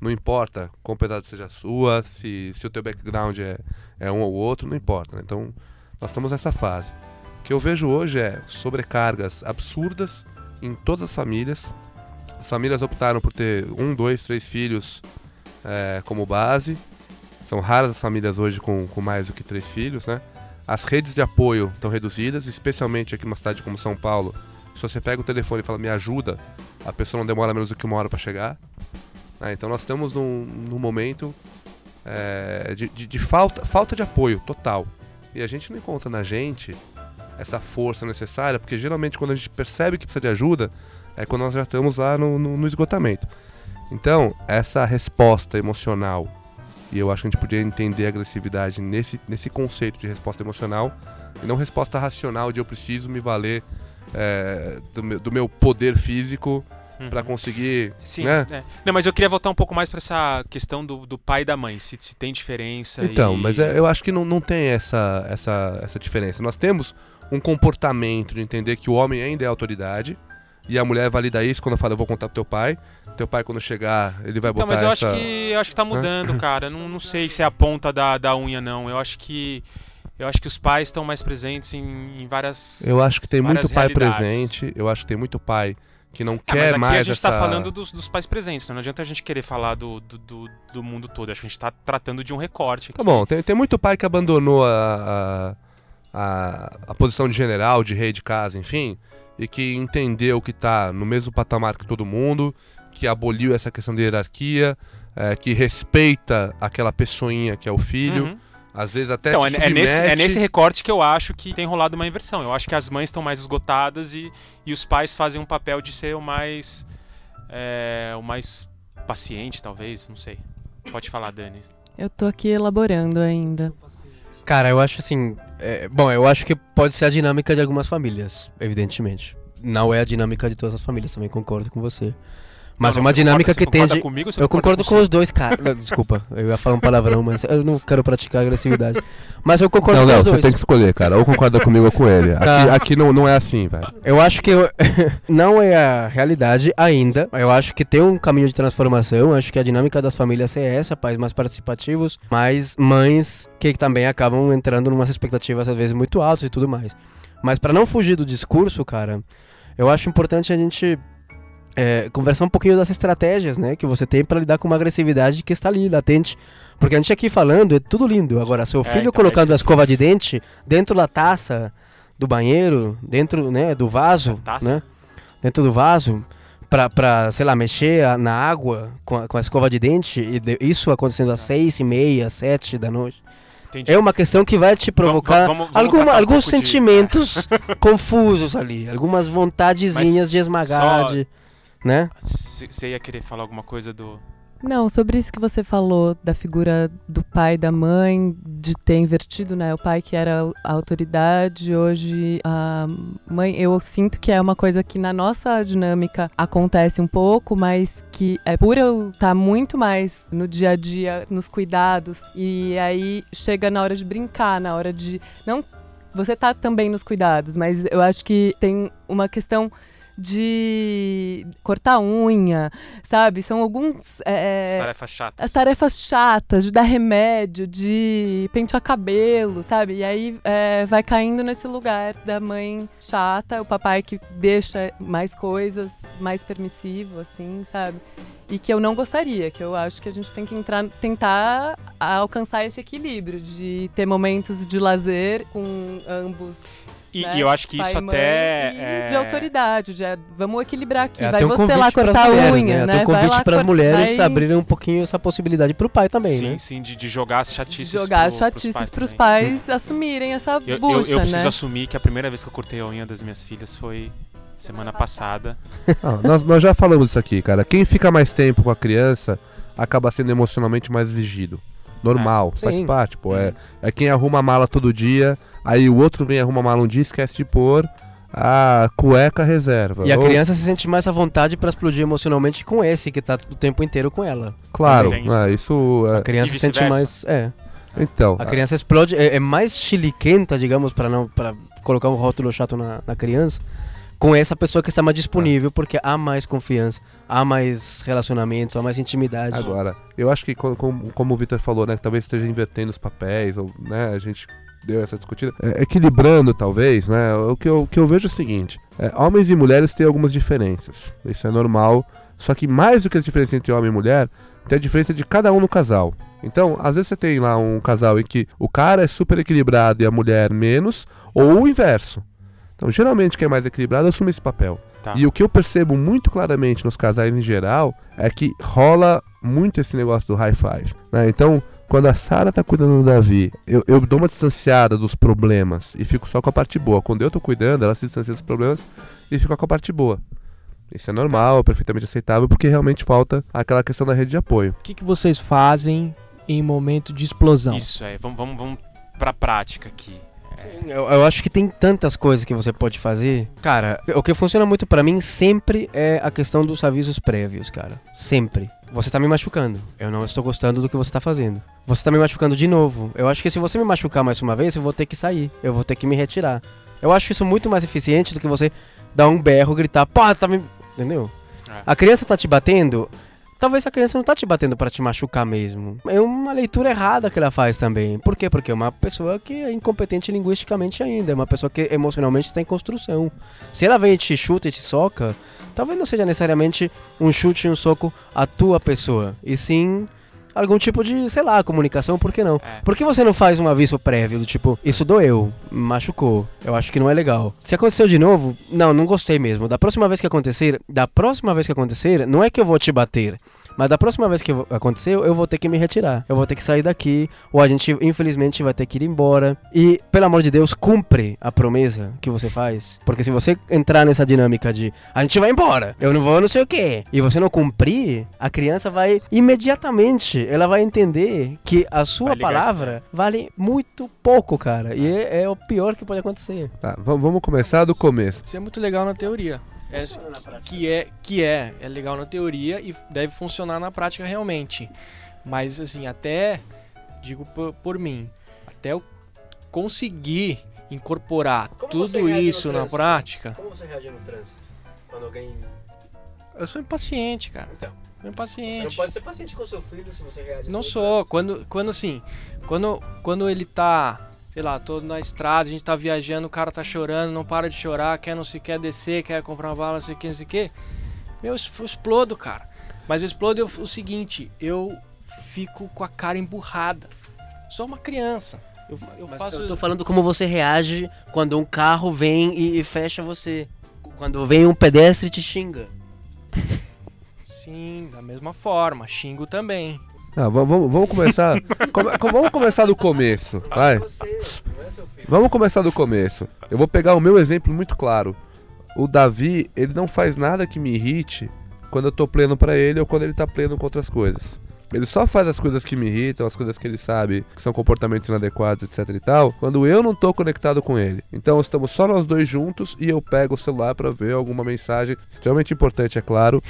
Não importa quão pesada seja a sua, se, se o teu background é, é um ou outro, não importa. né? Então, nós estamos nessa fase. O que eu vejo hoje é sobrecargas absurdas em todas as famílias. As famílias optaram por ter um, dois, três filhos é, como base. São raras as famílias hoje com, com mais do que três filhos, né? As redes de apoio estão reduzidas, especialmente aqui numa cidade como São Paulo. Se você pega o telefone e fala me ajuda, a pessoa não demora menos do que uma hora para chegar. né? então nós estamos num, num momento é, de, de- de falta, falta de apoio total. E a gente não encontra na gente essa força necessária, porque geralmente quando a gente percebe que precisa de ajuda, é quando nós já estamos lá no, no- no esgotamento. Então, essa resposta emocional, e eu acho que a gente podia entender a agressividade nesse, nesse conceito de resposta emocional, e não resposta racional de eu preciso me valer é, do, meu, do meu poder físico Uhum. para conseguir. Sim, né? é. Não, mas eu queria voltar um pouco mais pra essa questão do, do pai e da mãe, se, se tem diferença. Então, e- mas é- eu acho que não, não tem essa, essa, essa diferença. Nós temos um comportamento de entender que o homem ainda é autoridade e a mulher valida isso quando fala eu vou contar pro teu pai. Teu pai quando chegar, ele vai Então, botar mas eu essa... acho que eu acho que tá mudando, cara. Não, não sei se é a ponta da, da unha, não. Eu acho que. Eu acho que os pais estão mais presentes em, em várias. Eu acho que tem muito pai realidades. presente, eu acho que tem muito pai que não É, quer mas aqui mais a gente essa... tá falando dos, dos pais presentes, né? não adianta a gente querer falar do, do, do, do mundo todo. Acho que a gente tá tratando de um recorte aqui. Tá bom, tem, tem muito pai que abandonou a, a, a, a posição de general, de rei de casa, enfim, e que entendeu que tá no mesmo patamar que todo mundo, que aboliu essa questão de hierarquia, é, que respeita aquela pessoinha que é o filho, Uhum. às vezes até Então, é, se é nesse, é nesse recorte que eu acho que tem rolado uma inversão. Eu acho que as mães estão mais esgotadas e, e os pais fazem um papel de ser o mais. é, o mais paciente, talvez, não sei. Pode falar, Dani. Eu tô aqui elaborando ainda. Cara, eu acho assim. É, bom, eu acho que pode ser a dinâmica de algumas famílias, evidentemente. Não é a dinâmica de todas as famílias, também concordo com você. Mas Não, é não, uma você dinâmica concorda- que você concorda tende. comigo ou você Eu concordo com os dois, cara. Não, Desculpa, eu ia falar um palavrão, mas eu não quero praticar agressividade. Mas eu concordo Não, com não, os você dois. tem que escolher, cara. Ou concorda comigo ou com ele. Aqui, Tá. aqui não, não é assim, velho. Eu acho que eu- não é a realidade ainda. Eu acho que tem um caminho de transformação. Acho que a dinâmica das famílias é essa, pais mais participativos, mas mães que também acabam entrando numas expectativas às vezes muito altas e tudo mais. Mas para não fugir do discurso, cara, eu acho importante a gente é, conversar um pouquinho das estratégias, né, que você tem para lidar com uma agressividade que está ali latente. Porque a gente aqui falando é tudo lindo. Agora, seu É, filho então, colocando é a escova de dente dentro da taça do banheiro, dentro, né, do vaso, né? Dentro do vaso, pra sei lá, mexer na água com a, com a escova de dente, e de- isso acontecendo às seis e meia, sete da noite. Entendi. É uma questão que vai te provocar vamos- vamos alguma- catar um alguns pouco de- sentimentos confusos ali, algumas vontadezinhas Mas de esmagar, só- de, né? Você ia querer falar alguma coisa do. Não, sobre isso que você falou da figura do pai e da mãe, de ter invertido, né? O pai que era a autoridade, hoje a mãe. Eu sinto que é uma coisa que na nossa dinâmica acontece um pouco, mas que é por eu estar muito mais no dia a dia, nos cuidados, e aí chega na hora de brincar, na hora de. Não. Você tá também nos cuidados, mas eu acho que tem uma questão de cortar unha, sabe? São alguns. é, As tarefas chatas. as tarefas chatas, de dar remédio, de pentear cabelo, sabe? E aí é, vai caindo nesse lugar da mãe chata, o papai que deixa mais coisas, mais permissivo, assim, sabe? E que eu não gostaria, que eu acho que a gente tem que entrar, tentar alcançar esse equilíbrio de ter momentos de lazer com ambos. E, né? e eu acho que isso até. é, de autoridade, de, vamos equilibrar aqui. É, vai um você lá cortar a unha, né? né? Tem um Vai convite para as mulheres vai- abrirem um pouquinho essa possibilidade pro pai também, Sim, né? sim, de, de jogar as chatices. jogar as pro- chatices pros pros pais. pais, assumirem essa Eu, eu, bucha, eu preciso né? assumir que a primeira vez que eu cortei a unha das minhas filhas foi semana passada. Ah, nós, nós já falamos isso aqui, cara. Quem fica mais tempo com a criança acaba sendo emocionalmente mais exigido. Normal, É, faz sim. parte, pô. É, é quem arruma a mala todo dia, aí o outro vem arruma a mala um dia e esquece de pôr a cueca reserva. E a Ou- criança se sente mais à vontade para explodir emocionalmente com esse que tá o tempo inteiro com ela. Claro, é, isso é, A criança E se sente mais. É. Então, A criança explode, é, é mais chiliquenta, digamos, para não para colocar um rótulo chato na, na criança, com essa pessoa que está mais disponível, porque há mais confiança, há mais relacionamento, há mais intimidade. Agora, eu acho que co- como, como o Vitor falou, né, que talvez esteja invertendo os papéis, ou, né, a gente deu essa discutida, é, equilibrando talvez, né, o que eu, o que eu vejo é o seguinte, é, homens e mulheres têm algumas diferenças, isso é normal, só que mais do que as diferenças entre homem e mulher, tem a diferença de cada um no casal. Então, às vezes você tem lá um casal em que o cara é super equilibrado e a mulher menos, ou o inverso. Então, geralmente quem é mais equilibrado assume esse papel. Tá. E o que eu percebo muito claramente nos casais em geral é que rola muito esse negócio do high five. né? Então, quando a Sarah tá cuidando do Davi, eu, eu dou uma distanciada dos problemas e fico só com a parte boa. Quando eu tô cuidando, ela se distancia dos problemas e fica com a parte boa. Isso é normal, é perfeitamente aceitável, porque realmente falta aquela questão da rede de apoio. O que, que vocês fazem em momento de explosão? Isso é, vamos, vamos, vamos pra prática aqui. Eu, eu acho que tem tantas coisas que você pode fazer. Cara, o que funciona muito pra mim sempre é a questão dos avisos prévios, cara. Sempre. Você tá me machucando. Eu não estou gostando do que você tá fazendo. Você tá me machucando de novo. Eu acho que se você me machucar mais uma vez, eu vou ter que sair. Eu vou ter que me retirar. Eu acho isso muito mais eficiente do que você dar um berro, gritar, pô, tá me. Entendeu? É. A criança tá te batendo. Talvez a criança não tá te batendo pra te machucar mesmo. É uma leitura errada que ela faz também. Por quê? Porque é uma pessoa que é incompetente linguisticamente ainda. É uma pessoa que emocionalmente está em construção. Se ela vem e te chuta e te soca, talvez não seja necessariamente um chute e um soco a tua pessoa. E sim algum tipo de, sei lá, comunicação, por que não? É. Por que você não faz um aviso prévio do tipo, isso doeu, machucou, eu acho que não é legal. Se aconteceu de novo, não, não gostei mesmo. Da próxima vez que acontecer, da próxima vez que acontecer, não é que eu vou te bater. Mas da próxima vez que acontecer, eu vou ter que me retirar. Eu vou ter que sair daqui. Ou a gente, infelizmente, vai ter que ir embora. E, pelo amor de Deus, cumpre a promessa que você faz. Porque se você entrar nessa dinâmica de a gente vai embora, eu não vou não sei o quê, e você não cumprir, a criança vai imediatamente, ela vai entender que a sua palavra vale muito pouco, cara. E é, é o pior que pode acontecer. Tá, va- vamos começar do começo. Isso é muito legal na teoria. É, que é que é é legal na teoria e deve funcionar na prática realmente. Mas assim, até digo por, por mim, até eu conseguir incorporar Como você tudo isso na trânsito? prática, Como você reage no trânsito? Quando alguém. eu sou impaciente, cara. Então. Impaciente. ser paciente com seu filho se você reage Não sou. Quando, quando assim, quando, quando ele tá, sei lá, tô na estrada, a gente tá viajando, o cara tá chorando, não para de chorar, quer não se quer descer, quer comprar uma bala, não sei o que, não sei o que. Meu, eu explodo, cara. Mas eu explodo eu- o seguinte, eu fico com a cara emburrada. Sou uma criança. Eu, eu faço. Eu tô falando como você reage quando um carro vem e, e fecha você. Quando vem um pedestre e te xinga. Sim, da mesma forma. Xingo também. Não, va- vamos, vamos começar. come- co- vamos começar do começo. Vai. É. Vamos começar do começo. Eu vou pegar o meu exemplo muito claro. O Davi, ele não faz nada que me irrite quando eu tô pleno pra ele ou quando ele tá pleno com outras coisas. Ele só faz as coisas que me irritam, as coisas que ele sabe que são comportamentos inadequados, etc e tal, quando eu não tô conectado com ele. Então estamos só nós dois juntos e eu pego o celular pra ver alguma mensagem extremamente importante, é claro,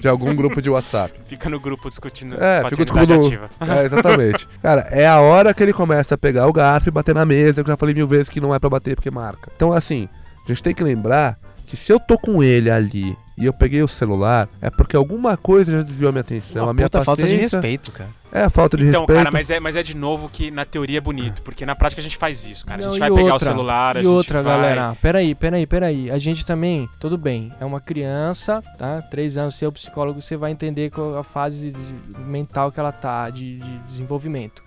de algum grupo de WhatsApp. Fica no grupo discutindo É, fica discutindo- ativa. É, exatamente. Cara, é a hora que ele começa a pegar o garfo e bater na mesa, que eu já falei mil vezes que não é pra bater porque marca. Então, assim, a gente tem que lembrar que se eu tô com ele ali e eu peguei o celular, é porque alguma coisa já desviou a minha atenção, a minha puta falta de paciência. respeito, cara. É a falta de Então, respeito. cara, mas é, mas é de novo que na teoria é bonito, porque na prática a gente faz isso, cara. A Não, gente e vai pegar outra, o celular, a E gente outra, vai... galera, peraí, peraí, peraí. A gente também, tudo bem, é uma criança, tá? Três anos, seu psicólogo, você vai entender qual a fase de- mental que ela tá, de, de desenvolvimento.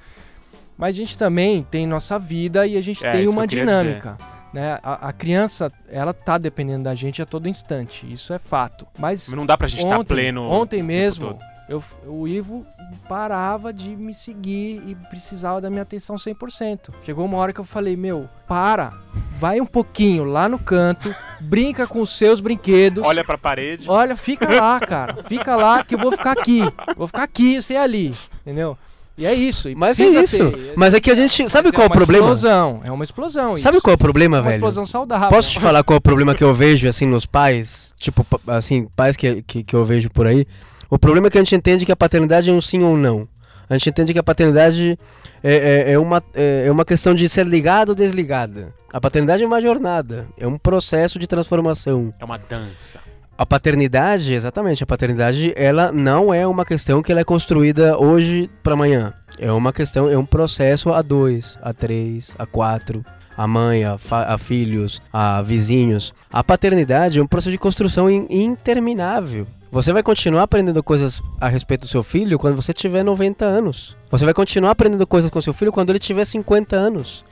Mas a gente também tem nossa vida e a gente É, tem uma dinâmica. Né? A, a criança, ela tá dependendo da gente a todo instante, isso é fato. Mas Mas não dá pra gente estar ontem, pleno. ontem mesmo, eu, o Ivo parava de me seguir e precisava da minha atenção 100%. Chegou uma hora que eu falei, meu, para, vai um pouquinho lá no canto, brinca com os seus brinquedos. Olha pra parede. Olha, fica lá, cara. Fica lá que eu vou ficar aqui. Vou ficar aqui, você é ali. Entendeu? E é isso. e Mas é isso. ter. Mas é que a gente. Sabe Mas qual é o uma problema? explosão. É uma explosão. Sabe isso. qual é o problema, É uma velho? explosão saudável. Posso te falar qual é o problema que eu vejo, assim, nos pais? Tipo, assim, pais que, que, que eu vejo por aí. O problema é que a gente entende que a paternidade é um sim ou um não. A gente entende que a paternidade é, é, é uma, é, é uma questão de ser ligado ou desligada. A paternidade é uma jornada, é um processo de transformação. É uma dança. A paternidade, exatamente, a paternidade, ela não é uma questão que ela é construída hoje para amanhã. É uma questão, é um processo a dois, a três, a quatro, a mãe, a, a filhos, a vizinhos. A paternidade é um processo de construção in- interminável. Você vai continuar aprendendo coisas a respeito do seu filho quando você tiver 90 anos. Você vai continuar aprendendo coisas com seu filho quando ele tiver 50 anos.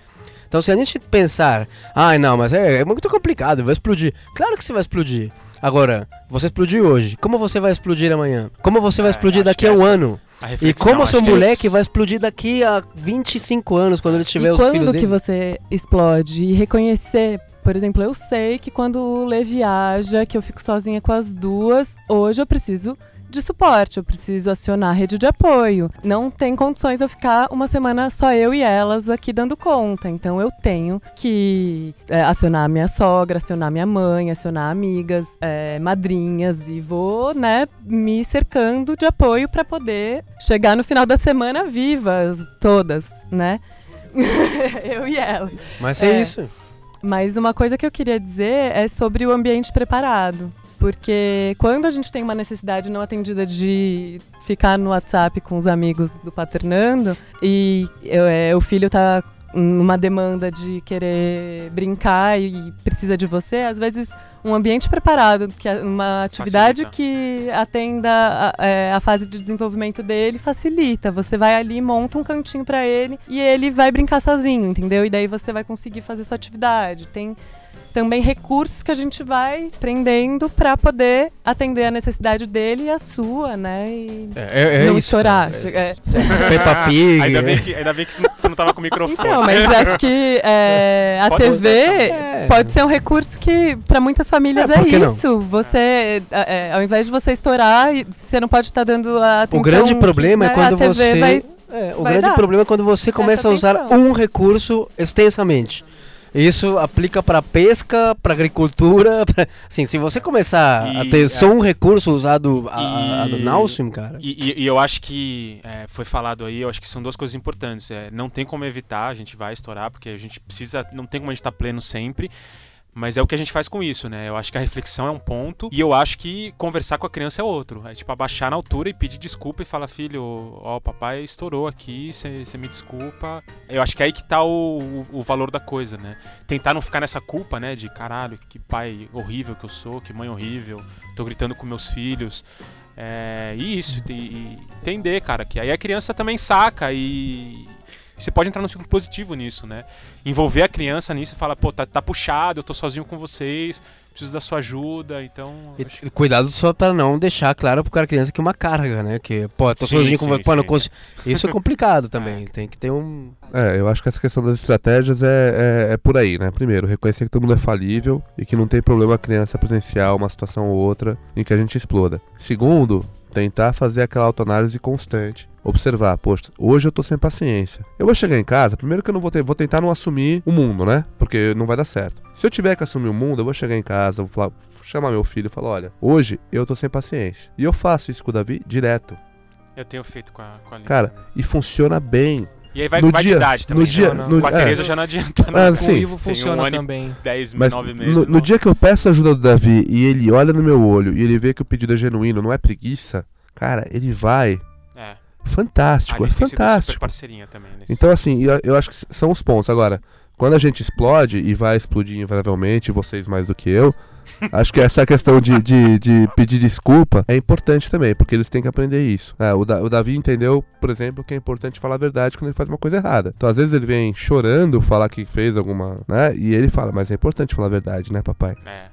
Então, se a gente pensar, ai não, mas é, é muito complicado, vai explodir. Claro que você vai explodir. Agora, você explodiu hoje, como você vai explodir amanhã? Como você vai É, explodir daqui a um essa- ano? A E como seu é moleque isso. vai explodir daqui a 25 anos, quando ele tiver e os filhos quando que você explode? E reconhecer, por exemplo, eu sei que quando o Lê viaja, que eu fico sozinha com as duas, hoje eu preciso de suporte, eu preciso acionar a rede de apoio. Não tem condições de eu ficar uma semana só eu e elas aqui dando conta. Então eu tenho que é, acionar minha sogra, acionar minha mãe, acionar amigas, é, madrinhas e vou, né, me cercando de apoio para poder chegar no final da semana vivas, todas, né? eu e ela. Mas é, É. isso. Mas uma coisa que eu queria dizer é sobre o ambiente preparado. Porque quando a gente tem uma necessidade não atendida de ficar no WhatsApp com os amigos do Paternando e eu- é, o filho tá numa demanda de querer brincar e precisa de você, às vezes um ambiente preparado, que é uma atividade Facilita. que atenda a, é, a fase de desenvolvimento dele, facilita. Você vai ali, monta um cantinho pra ele e ele vai brincar sozinho, entendeu? E daí você vai conseguir fazer sua atividade. Tem também recursos que a gente vai prendendo pra poder atender a necessidade dele e a sua, né? E É, é não isso, estourar. cara. É. É Peppa Pig. Ainda bem, é. que, ainda bem que você não tava com o microfone. Então, mas acho que é, a Pode TV ser pode ser um recurso que para muitas famílias É, é, que não? isso. Você, é, é, ao invés de você estourar, você não pode estar dando a atenção. O grande que, problema é né, quando a TV você. vai- É, o vai grande dar. problema é quando você começa a usar atenção. um recurso extensamente. Isso aplica para pesca, para agricultura. Pra... Assim, se você começar a E- ter é. só um recurso usado a, a, a do E- náuseo, cara. E, e- e eu acho que é, foi falado aí, eu acho que são duas coisas importantes. É, não tem como evitar, a gente vai estourar, porque a gente precisa. Não tem como a gente estar pleno sempre. Mas é o que a gente faz com isso, né? Eu acho que a reflexão é um ponto. E eu acho que conversar com a criança é outro. É tipo abaixar na altura e pedir desculpa e falar, filho, ó, papai estourou aqui, você me desculpa. Eu acho que é aí que tá o, o, o valor da coisa, né? Tentar não ficar nessa culpa, né? De caralho, que pai horrível que eu sou, que mãe horrível, tô gritando com meus filhos. É, e isso, e, e entender, cara, que aí a criança também saca e você pode entrar num ciclo positivo nisso, né? Envolver a criança nisso e falar, pô, tá, tá puxado, eu tô sozinho com vocês, preciso da sua ajuda, então. E- que- Cuidado só pra não deixar claro pro cara criança que é uma carga, né? Que, pô, tô Sim, sozinho com sim, você. Pô, não consigo. Isso é complicado também. Tem que ter um. É, eu acho que essa questão das estratégias é, é, é por aí, né? Primeiro, reconhecer que todo mundo é falível e que não tem problema a criança presenciar uma situação ou outra em que a gente exploda. Segundo, tentar fazer aquela autoanálise constante. Observar, poxa, hoje eu tô sem paciência. Eu vou chegar em casa, primeiro que eu não vou ter, vou tentar não assumir o mundo, né? Porque não vai dar certo. Se eu tiver que assumir o mundo, eu vou chegar em casa, vou falar, chamar meu filho e falar, olha, hoje eu tô sem paciência. E eu faço isso com o Davi direto. Eu tenho feito com a, com a Cara, também. E funciona bem. E aí vai, no vai dia- de idade também. no dia- né? no- com a é. Tereza já não adianta, não. Ah, Com sim. o Ivo funciona um ano também. 10, Mas 9 meses. no, no não. dia que eu peço ajuda do Davi e ele olha no meu olho e ele vê que o pedido é genuíno, não é preguiça, cara, ele vai. É. A Fantástico, é Alice tem sido super fantástico. parceirinha também. Nesse... Então, assim, eu, eu acho que são os pontos. Agora, quando a gente explode e vai explodir invariavelmente, vocês mais do que eu, acho que essa questão de, de, de pedir desculpa é importante também, porque eles têm que aprender isso. É, o, Da- o Davi entendeu, por exemplo, que é importante falar a verdade quando ele faz uma coisa errada. Então, às vezes, ele vem chorando falar que fez alguma. né? E ele fala, mas é importante falar a verdade, né, papai? É,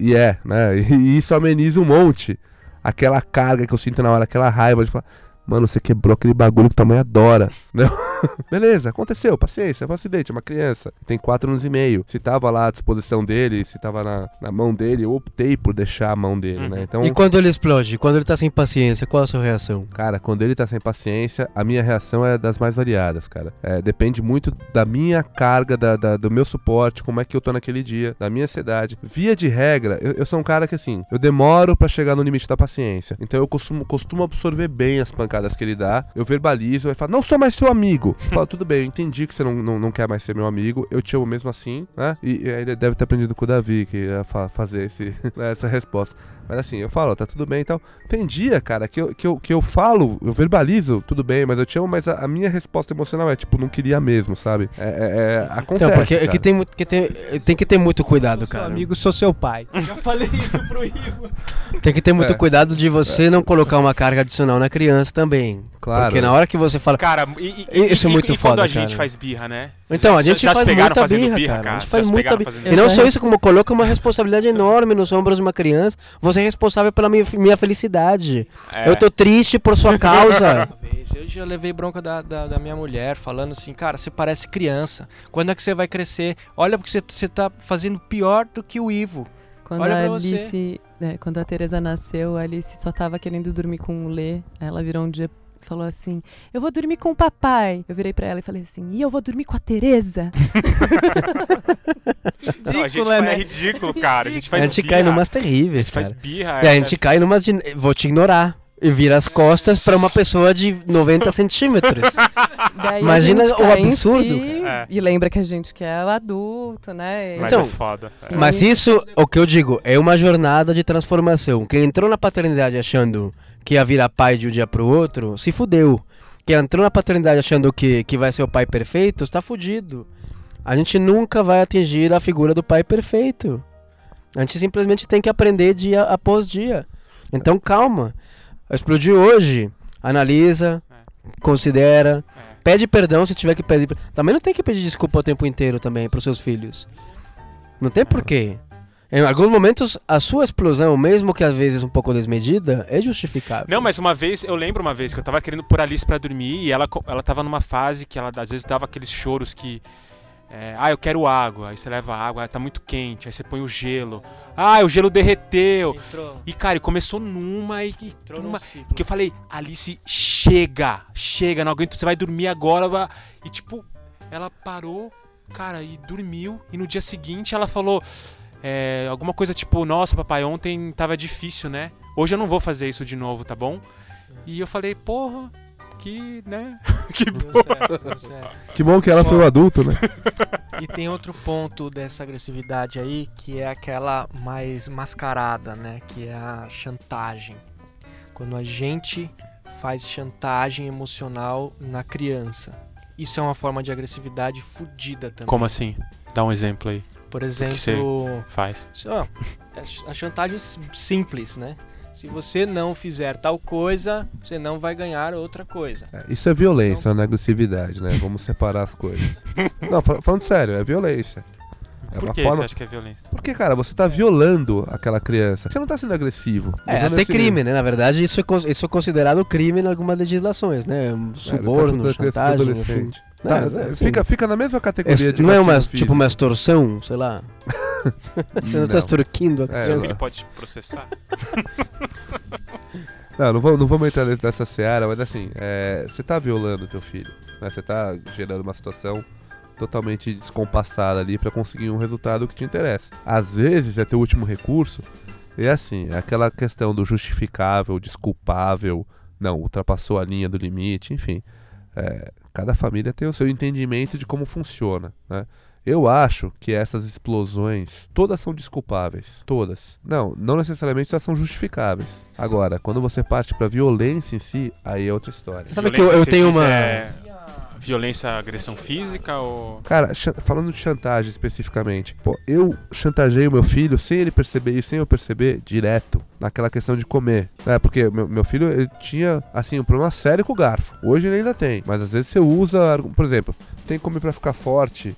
E é, né? E isso ameniza um monte. Aquela carga que eu sinto na hora, aquela raiva de falar, mano, você quebrou aquele bagulho que tua mãe adora. Né? Beleza, aconteceu, paciência, foi um acidente, uma criança. Tem quatro anos e meio. Se tava lá à disposição dele, se tava na, na mão dele, eu optei por deixar a mão dele, Uhum. né? Então, E quando ele explode? Quando ele tá sem paciência, qual a sua reação? Cara, quando ele tá sem paciência, a minha reação é das mais variadas, cara. É, depende muito da minha carga, da, da- do meu suporte, como é que eu tô naquele dia, da minha ansiedade. Via de regra, eu, eu sou um cara que assim, eu demoro pra chegar no limite da paciência. Então eu costumo, costumo absorver bem as pancadas que ele dá. Eu verbalizo, ele fala, não sou mais seu amigo. Eu falo, tudo bem, eu entendi que você não, não, não quer mais ser meu amigo, eu te amo mesmo assim, né? E, e ele deve ter aprendido com o Davi, que ia fa- fazer esse, essa resposta. Mas assim, eu falo, tá tudo bem e tal. Tem dia, cara, que eu, que, eu, que eu falo, eu verbalizo, tudo bem, mas eu te amo, mas a, a minha resposta emocional é tipo, não queria mesmo, sabe? É, é- é- acontece. Então, porque é cara. que tem, que tem, tem que ter muito cuidado, Seu cara. amigo, sou seu pai. Já falei isso pro Ivo. Tem que ter muito É. cuidado de você não colocar uma carga adicional na criança também. Claro. Porque na hora que você fala. Cara, e, e- Isso é e- muito e quando foda, a gente cara. faz birra, né? Então, já- a gente já faz pegaram muita fazendo birra, cara. A gente faz muita birra. E não só isso, como coloca uma responsabilidade enorme nos ombros de uma criança. Você é responsável pela minha, minha felicidade. É. Eu tô triste por sua causa. Eu já levei bronca da, da, da minha mulher falando assim, cara, você parece criança. Quando é que você vai crescer? Olha, porque você, você tá fazendo pior do que o Ivo. Quando Olha a pra você. Alice, é, quando a Teresa nasceu, a Alice só tava querendo dormir com o Lê. Ela virou um dia falou assim: "Eu vou dormir com o papai". Eu virei pra ela e falei assim: "E eu vou dormir com a Teresa". Não, a gente né? é ridículo, cara. A gente faz a gente birra. cai numas A terríveis, gente faz birra. E a é- gente cai numas de. Vou te ignorar. E vira as costas pra uma pessoa de 90 centímetros. Daí a Imagina o absurdo, si cara. E lembra que a gente quer o adulto, né? Mas Então, é foda. É. Mas isso, o que eu digo, é uma jornada de transformação. Quem entrou na paternidade achando que ia virar pai de um dia pro outro, se fudeu. Quem entrou na paternidade achando que, que vai ser o pai perfeito, está fudido. A gente nunca vai atingir a figura do pai perfeito. A gente simplesmente tem que aprender dia após dia. Então calma. Explodiu hoje, analisa, considera, É. pede perdão se tiver que pedir. Também não tem que pedir desculpa o tempo inteiro também pros seus filhos. Não tem porquê. Em alguns momentos, a sua explosão, mesmo que às vezes um pouco desmedida, é justificável. Não, mas uma vez, eu lembro uma vez que eu tava querendo pôr a Alice pra dormir e ela, ela tava numa fase que ela às vezes dava aqueles choros que. é, ah, eu quero água. Aí você leva água, ah, tá muito quente. Aí você põe o gelo. Ah, o gelo derreteu. Entrou, E cara, e começou numa e. e entrou numa-. Porque eu falei, Alice, chega, chega, não aguento, você vai dormir agora. vá." E tipo, ela parou, cara, e dormiu. E no dia seguinte ela falou é, alguma coisa tipo, nossa, papai, ontem tava difícil, né? Hoje eu não vou fazer isso de novo, tá bom? E eu falei, porra, que, né? que Deu bom. certo, deu certo. Que bom que ela foi o adulto, né? E tem outro ponto dessa agressividade aí, que é aquela mais mascarada, né? Que é a chantagem. Quando a gente faz chantagem emocional na criança. Isso é uma forma de agressividade fodida também. Como assim? Dá um exemplo aí. Por que exemplo, Faz. Ó, é a chantagem simples, né? Se você não fizer tal coisa, você não vai ganhar outra coisa. É, Isso é violência, não é agressividade, né? Vamos separar as coisas. Não, fal- falando sério, é violência. É Por que forma. você acha que é violência? Porque, cara, você tá violando aquela criança. Você não tá sendo agressivo. É até crime, né? Na verdade, isso é, isso é considerado crime em algumas legislações, né? É, Suborno, criança chantagem, enfim. Tá, é, é, assim, fica, fica na mesma é, categoria de não é uma, tipo uma extorsão, sei lá. Você não, tá Não. extorquindo a É. Seu não. filho pode processar? Não, não vamos, não vamos entrar dentro dessa seara, mas assim, é, você tá violando o teu filho. Né? Você tá gerando uma situação totalmente descompassada ali pra conseguir um resultado que te interessa. Às vezes é teu último recurso, e é assim, é aquela questão do justificável, desculpável, não, ultrapassou a linha do limite, enfim. É, cada família tem o seu entendimento de como funciona, né? Eu acho que essas explosões, todas são desculpáveis. Todas. Não, não necessariamente elas são justificáveis. Agora, quando você parte pra violência em si, aí é outra história. Sabe que eu- Violência eu tenho uma- é Violência, agressão física ou. Cara, falando de chantagem especificamente, pô, eu o meu filho sem ele perceber isso, sem eu perceber, direto, naquela questão de comer. É, porque meu, meu filho, ele tinha, assim, um problema sério com o garfo. Hoje ele ainda tem, mas às vezes você usa, por exemplo, tem que comer pra ficar forte.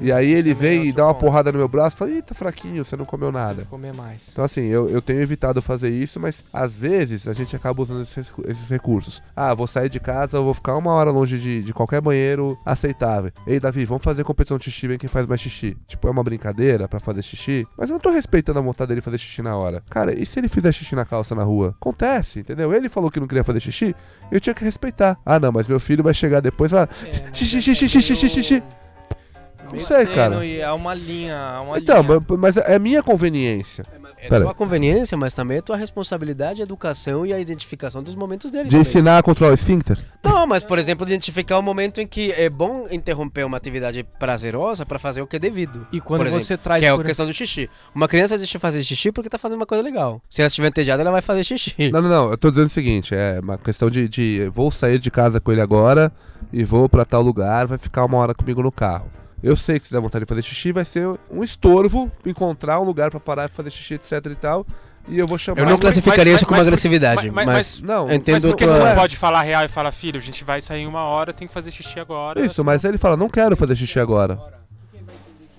E aí ele vem eu e dá uma porrada no meu braço e fala, ih, tá fraquinho, você não comeu nada. Comer mais. Então, assim, eu, eu tenho evitado fazer isso, mas às vezes a gente acaba usando esses, esses recursos. Ah, vou sair de casa, vou ficar uma hora longe de, de qualquer banheiro aceitável. Ei, Davi, vamos fazer competição de xixi, vem quem faz mais xixi. Tipo, é uma brincadeira pra fazer xixi, mas eu não tô respeitando a vontade dele fazer xixi na hora. Cara, e se ele fizer xixi na calça na rua? Acontece, entendeu? Ele falou que não queria fazer xixi, eu tinha que respeitar. Ah, não, mas meu filho vai chegar depois e falar. Xixi, xixi, xixi, xixi, xixi. Não sei, cara. E é uma linha, é uma Então, linha. mas- é minha conveniência. É Pera. tua conveniência, mas também é tua responsabilidade, a educação e a identificação dos momentos dele. De também. ensinar a controlar o esfíncter. Não, mas por exemplo, identificar o momento em que é bom interromper uma atividade prazerosa pra fazer o que é devido. E quando Por exemplo, você traz Que é a por- questão do xixi. Uma criança deixa de fazer xixi porque tá fazendo uma coisa legal. Se ela estiver entediada, ela vai fazer xixi. Não, não, não. Eu tô dizendo o seguinte: é uma questão de, de vou sair de casa com ele agora e vou pra tal lugar, vai ficar uma hora comigo no carro. Eu sei que se der vontade de fazer xixi, vai ser um estorvo encontrar um lugar pra parar pra fazer xixi, etc e tal. E eu vou chamar. Eu não Mas- classificaria mas- isso como mas- agressividade, mas- mas, mas- Não, entendo Mas por que tua- você não pode falar real e falar, filho, a gente vai sair em uma hora, tem que fazer xixi agora. Isso, mas ele fala, não quero fazer xixi agora.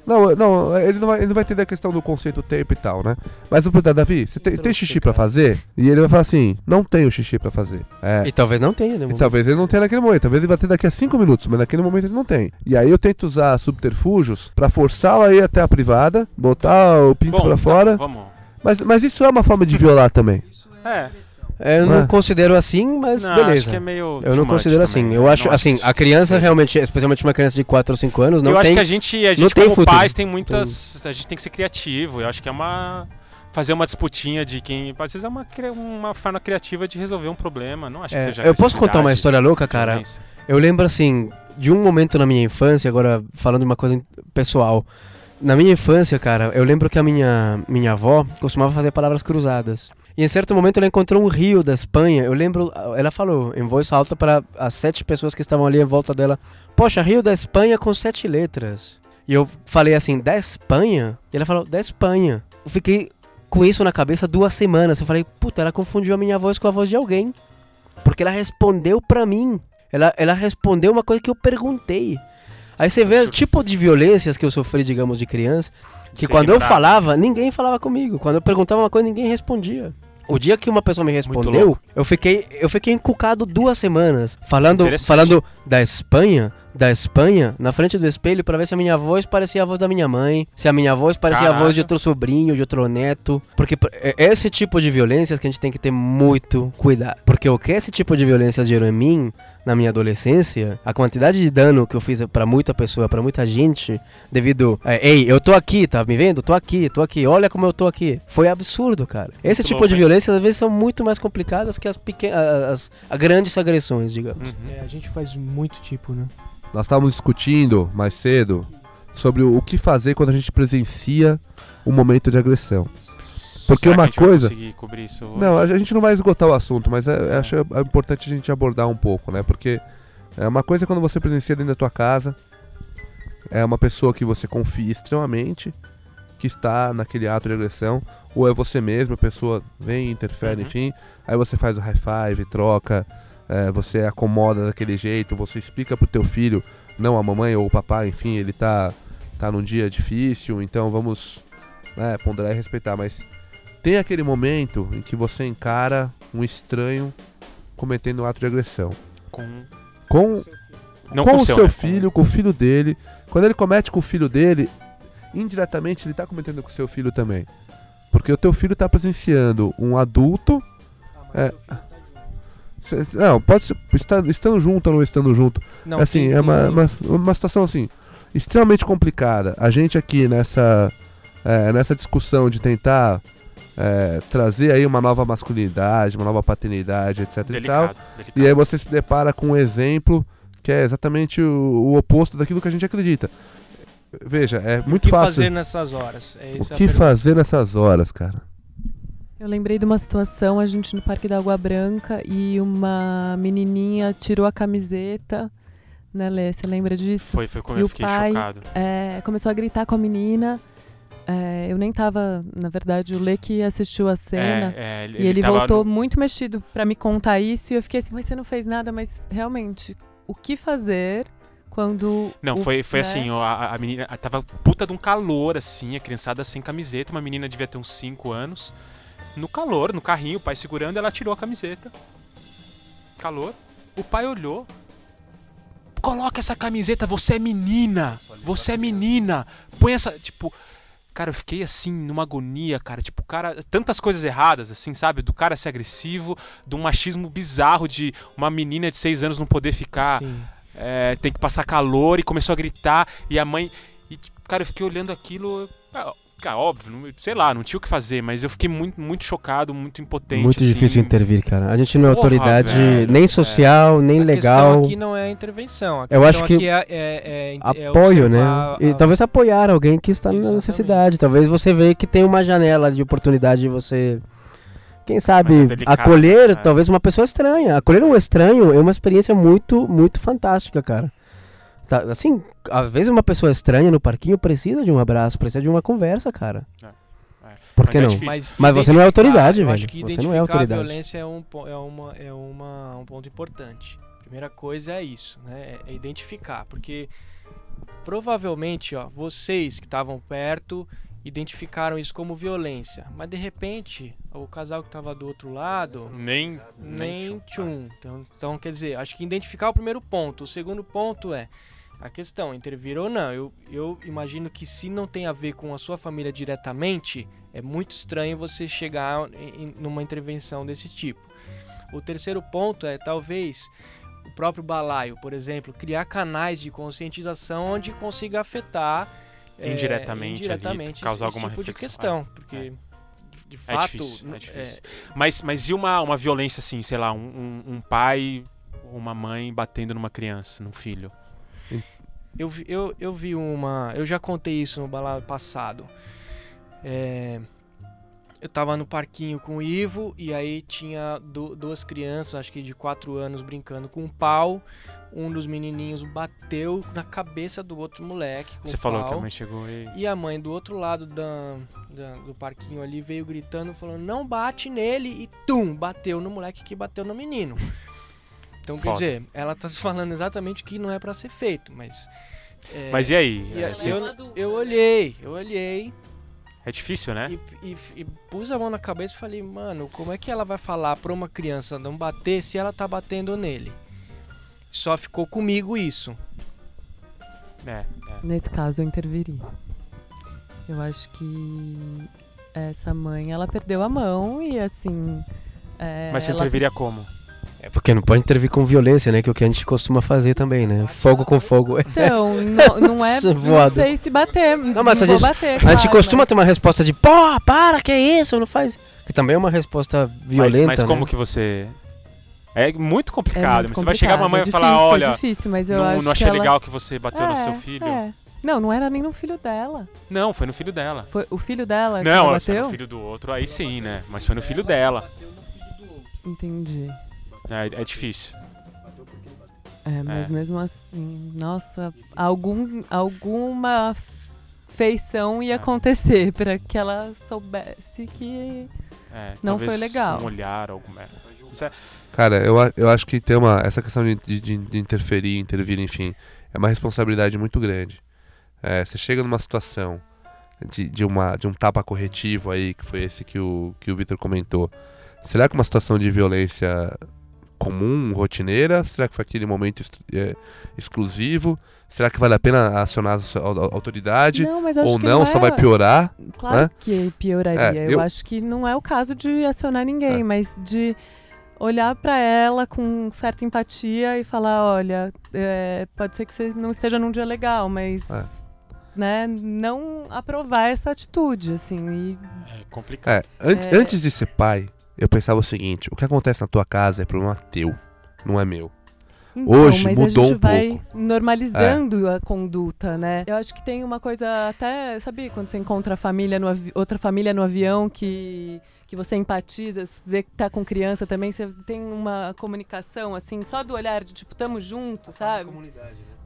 Não, não, ele não vai, ele não vai entender a questão do conceito tempo e tal, né? Mas eu vou perguntar, Davi, você tem, tem xixi pra fazer? E ele vai falar assim, não tenho xixi pra fazer. É, E talvez não tenha, né? E talvez ele não tenha naquele momento, talvez ele vai ter daqui a 5 minutos, mas naquele momento ele não tem. E aí eu tento usar subterfúgios pra forçá-lo a ir até a privada, botar o pinto Bom, pra tá, fora. vamos. Mas, mas isso é uma forma de violar também. É, Eu não Ué. considero assim, mas não, beleza. acho que é meio. Eu não considero também, assim. né? Eu acho, Não assim, a criança realmente, especialmente uma criança de 4 ou 5 anos, não eu tem. acho que a gente, a gente tem como futuro. pais, tem muitas. A gente tem que ser criativo. Eu acho que é uma. Fazer uma disputinha de quem. Às vezes é uma, uma forma criativa de resolver um problema. Não acho que É, seja. eu posso contar uma história louca, cara? Eu lembro assim, de um momento na minha infância, agora falando de uma coisa pessoal. Na minha infância, cara, eu lembro que a minha, minha avó costumava fazer palavras cruzadas. E em certo momento ela encontrou um rio da Espanha. Eu lembro, ela falou em voz alta para as sete pessoas que estavam ali em volta dela: Poxa, Rio da Espanha com sete letras. E eu falei assim: Da Espanha? E ela falou: Da Espanha. Eu fiquei com isso na cabeça duas semanas. Eu falei: Puta, ela confundiu a minha voz com a voz de alguém. Porque ela respondeu pra mim. Ela, ela respondeu uma coisa que eu perguntei. Aí você vê o tipo de violências que eu sofri, digamos, de criança. Que quando eu falava, ninguém falava comigo. Quando eu perguntava uma coisa, ninguém respondia. O dia que uma pessoa me respondeu, eu fiquei, eu fiquei encucado duas semanas. Falando, falando da Espanha, da Espanha, na frente do espelho, pra ver se a minha voz parecia a voz da minha mãe, se a minha voz parecia a voz de Caraca. outro sobrinho, de outro neto. Porque é esse tipo de violências que a gente tem que ter muito cuidado. Porque o que esse tipo de violência gerou em mim, na minha adolescência, a quantidade de dano que eu fiz pra muita pessoa, pra muita gente, devido. é, Ei, eu tô aqui, tá me vendo? Tô aqui, tô aqui, olha como eu tô aqui. Foi absurdo, cara. Esse Muito tipo louco, de hein? violências às vezes são muito mais complicadas que as pequenas. As, as grandes agressões, digamos. Uhum. É, a gente faz muito tipo, né? Nós estávamos discutindo mais cedo sobre o, o que fazer quando a gente presencia um momento de agressão. Porque Será que uma a gente vai coisa- conseguir cobrir isso hoje? Não, a gente não vai esgotar o assunto, mas é, é- acho é importante a gente abordar um pouco, né? Porque é uma coisa é quando você presencia dentro da tua casa, é uma pessoa que você confia extremamente, que está naquele ato de agressão, ou é você mesmo, a pessoa vem, interfere, Uhum. enfim, aí você faz o high five, troca, é, você acomoda daquele jeito, você explica pro teu filho, não a mamãe ou o papai, enfim, ele tá, tá num dia difícil, então vamos né, ponderar e respeitar, mas tem aquele momento em que você encara um estranho cometendo um ato de agressão. Com... Com, Não com, com, o seu, seu né? filho, com o filho dele. Quando ele comete com o filho dele, indiretamente ele tá cometendo com o seu filho também. Porque o teu filho tá presenciando um adulto. É, cê- não, pode ser estar, estando junto ou não estando junto. Não, assim, tem- é uma, uma, uma situação assim, extremamente complicada. A gente aqui nessa, é, nessa discussão de tentar é, trazer aí uma nova masculinidade, uma nova paternidade, etc e tal. Delicado, delicado. E aí você se depara com um exemplo que é exatamente o, o oposto daquilo que a gente acredita. Veja, é O muito que fácil. fazer nessas horas? É o que fazer nessas horas, cara? Eu lembrei de uma situação, a gente no Parque da Água Branca e uma menininha tirou a camiseta, né, Lê? Você lembra disso? Foi, foi como E eu o fiquei pai- chocado. É, começou a gritar com a menina. É, eu nem tava, na verdade, o Lê que assistiu a cena. É, é, ele, E ele, voltou no- muito mexido pra me contar isso e eu fiquei assim, mas você não fez nada, mas realmente, o que fazer quando. Não, o- foi, foi né? assim, ó, a, a menina tava puta de um calor, assim, a criançada sem camiseta, uma menina devia ter uns 5 anos. No calor, no carrinho, o pai segurando, ela tirou a camiseta. Calor. O pai olhou. Coloca essa camiseta, você é menina! Você é menina! Põe essa. Tipo. Cara, eu fiquei assim, numa agonia, cara. Tipo, o cara. Tantas coisas erradas, assim, sabe? Do cara ser agressivo, de um machismo bizarro de uma menina de 6 anos não poder ficar é, tem que passar calor e começou a gritar e a mãe e tipo, cara eu fiquei olhando aquilo ah, cara óbvio não- sei lá não tinha o que fazer mas eu fiquei muito muito chocado muito impotente Muito assim. difícil intervir, cara. A gente não é Porra, autoridade velho, nem é. social, nem A legal. questão aqui não é a intervenção. A Eu acho que aqui é, é, é, é Apoio, né? observar E a- talvez apoiar alguém que está na Exatamente. necessidade. Talvez você veja que tem uma janela de oportunidade de você. Quem sabe Mas é delicado, acolher é. talvez uma pessoa estranha. Acolher um estranho é uma experiência muito, muito fantástica, cara. Tá, assim, às vezes uma pessoa estranha no parquinho precisa de um abraço, precisa de uma conversa, cara. É, é. Por Mas que é não? difícil. Mas você não é autoridade, eu velho. Acho que Você identificar não é autoridade. a violência é um, é uma, é uma, um ponto importante. Primeira coisa é isso, né? É identificar, porque provavelmente, ó, vocês que estavam perto identificaram isso como violência, mas de repente o casal que estava do outro lado nem nem tchum. tchum. Então, então, quer dizer, acho que identificar é o primeiro ponto. O segundo ponto é a questão, intervir ou não. Eu, eu imagino que se não tem a ver com a sua família diretamente, é muito estranho você chegar em, numa intervenção desse tipo. O terceiro ponto é talvez o próprio balaio, por exemplo, criar canais de conscientização onde consiga afetar é, Indiretamente ali, indiretamente causar alguma tipo de reflexão. questão, porque é. de, de É fato difícil, é difícil. mas mas e uma, uma violência assim sei lá um, um, um pai ou uma mãe batendo numa criança num filho Eu, vi- eu, eu vi uma. Eu já contei isso no balado passado. É, eu tava no parquinho com o Ivo e aí tinha du- duas crianças, acho que de 4 anos, brincando com um pau. Um dos menininhos bateu na cabeça do outro moleque. Você falou pau. que a mãe chegou e E a mãe do outro lado da, da- do parquinho ali veio gritando, falando: não bate nele e tum, bateu no moleque que bateu no menino. Então, Foda. quer dizer, ela tá falando exatamente o que não é pra ser feito, mas. é, mas e aí e É, vocês- eu, eu olhei, eu olhei é difícil né e, e- e pus a mão na cabeça e falei, mano, como é que ela vai falar pra uma criança não bater se ela tá batendo nele? Só ficou comigo isso. é, é. Nesse caso, eu interviri. Eu acho que essa mãe, ela perdeu a mão e assim. é, mas você ela interviria como É porque não pode intervir com violência, né? Que é o que a gente costuma fazer também, né? Fogo com fogo. Então, não, não é. É Não sei se bater. Não, mas a vou gente- bater. A gente costuma mas- ter uma resposta de, pô, para, que é isso? Não faz. Que também é uma resposta mas, violenta. mas como né? que você é muito É complicado muito mas você vai chegar pra mãe e complicado, falar é difícil, olha É difícil, mas eu não, acho não achei que ela- legal que você bateu no É, seu filho é. Não, não era nem no filho dela. não foi no filho dela Foi o filho dela que não ela se é bateu? no filho do outro aí sim né mas foi no filho dela Entendi. É, é difícil É, mas É. mesmo assim, nossa, algum, alguma feição ia É. acontecer pra que ela soubesse que. É, Não foi legal. um olhar alguma é. Isso é- Cara, eu, eu acho que tem uma. Essa questão de, de, de interferir, intervir, enfim, é uma responsabilidade muito grande. É, você chega numa situação de, de, uma, de um tapa corretivo aí, que foi esse que o, que o Vitor comentou. Será que uma situação de violência comum, rotineira? Será que foi aquele momento é, exclusivo? Será que vale a pena acionar a, autoridade? Não, mas acho Ou que não, não só é- vai piorar? Claro né? que pioraria. É, eu... eu- acho que não é o caso de acionar ninguém, É. mas de olhar pra ela com certa empatia e falar, olha, é, pode ser que você não esteja num dia legal, mas É. né, não aprovar essa atitude, assim, e é complicado É, an- É. antes de ser pai, eu pensava o seguinte: o que acontece na tua casa é problema teu, não é meu. Então, Hoje mas mudou a gente um vai pouco. É. normalizando a conduta, né? Eu acho que tem uma coisa até, sabe, quando você encontra a família no avi- outra família no avião que que você empatiza, vê que tá com criança também, você tem uma comunicação assim, só do olhar de tipo, tamo junto, sabe? Te-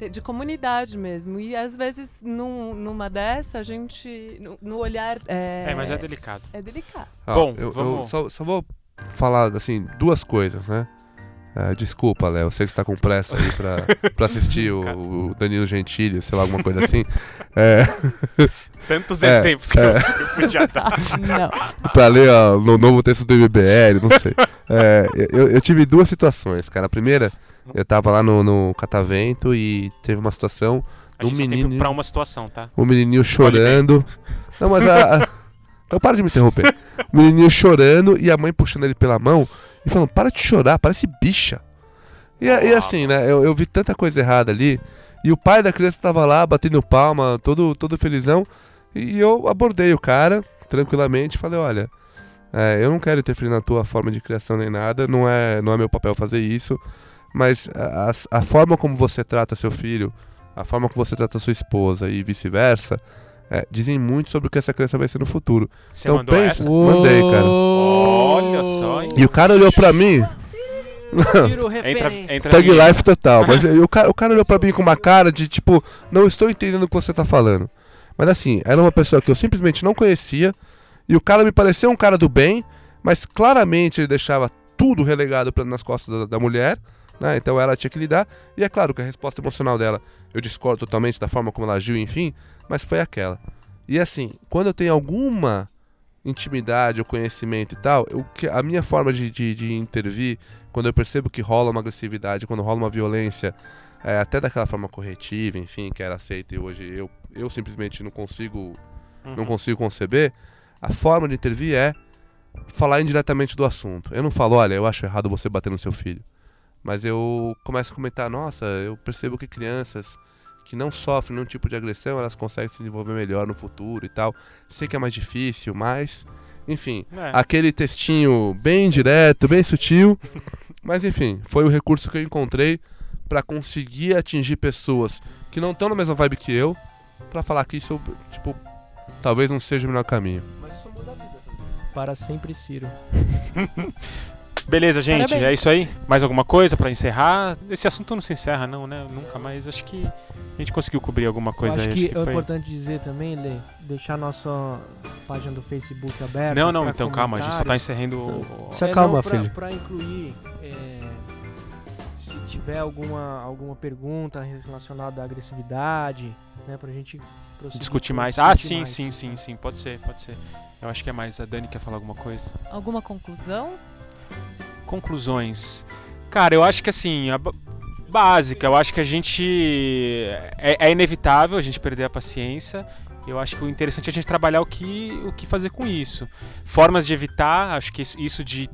De comunidade mesmo. E às vezes num- numa dessa a gente no, no olhar é, é mas é delicado é delicado. Ó, Bom, eu, eu vamos- só, só vou falar assim duas coisas, né? É, desculpa, Léo, eu sei que você tá com pressa aí pra, pra assistir o, o Danilo Gentili, sei lá, alguma coisa assim. É, Tantos É, exemplos que é. você podia dar. Não. pra ler ó, no novo texto do MBL, não sei. É, eu, eu tive duas situações, cara. A primeira, eu tava lá no, no Catavento e teve uma situação, A gente Um tem menino- pra uma situação, tá? o menininho chorando. Não, mas a. Então para de me interromper. O menininho chorando e a mãe puxando ele pela mão e falando: para de chorar, parece bicha. E, a- e assim, né? Eu, eu vi tanta coisa errada ali. E o pai da criança tava lá batendo palma, todo, todo felizão. E eu abordei o cara tranquilamente e falei: olha, é, eu não quero interferir na tua forma de criação nem nada, não é, não é meu papel fazer isso. Mas a, a- forma como você trata seu filho, a forma como você trata sua esposa e vice-versa, é, dizem muito sobre o que essa criança vai ser no futuro. Você Então mandou pensa- essa? Mandei, cara. Olha só, hein? E o cara olhou pra mim, Entra, aí. Life total. Mas o cara, o cara olhou pra mim com uma cara de tipo, não estou entendendo o que você tá falando. Mas assim, era uma pessoa que eu simplesmente não conhecia. E o cara me pareceu um cara do bem, mas claramente ele deixava tudo relegado pra, nas costas da, da mulher. Né? Então ela tinha que lidar. E é claro que a resposta emocional dela, eu discordo totalmente da forma como ela agiu, enfim, mas foi aquela. E assim, quando eu tenho alguma intimidade ou conhecimento e tal, eu, que- a minha forma de, de, de intervir, quando eu percebo que rola uma agressividade, quando rola uma violência, é, até daquela forma corretiva, enfim, que era aceita e hoje eu, eu simplesmente não consigo, não Uhum. consigo conceber, a forma de intervir é falar indiretamente do assunto. Eu não falo, olha, eu acho errado você bater no seu filho. Mas eu começo a comentar, nossa, eu percebo que crianças que não sofrem nenhum tipo de agressão, elas conseguem se desenvolver melhor no futuro e tal. Sei que é mais difícil, mas. Enfim, É. aquele textinho bem direto, bem sutil. Mas enfim, foi o recurso que eu encontrei pra conseguir atingir pessoas que não estão na mesma vibe que eu, pra falar que isso, tipo, talvez não seja o melhor caminho. Para sempre, Ciro. Beleza, gente, Parabéns. é isso aí. Mais alguma coisa pra encerrar? Esse assunto não se encerra, não, né? Nunca mais. Acho que a gente conseguiu cobrir alguma coisa acho aí. que, acho que é foi... importante dizer também, Lê, deixar nossa página do Facebook aberta. Não, não, então calma, a gente só tá encerrando. o- Só É, calma, não, pra, filho. Pra incluir, é, se tiver alguma, alguma pergunta relacionada à agressividade, né, pra gente prosseguir Discutir mais. Ah, discutir sim, mais. sim, sim, sim. Pode ser, pode ser. Eu acho que é mais. A Dani quer falar alguma coisa? Alguma conclusão? Conclusões. Cara, eu acho que assim, a básica, eu acho que a gente. É, é inevitável a gente perder a paciência. Eu acho que o interessante é a gente trabalhar o que, o que fazer com isso. Formas de evitar, acho que isso- de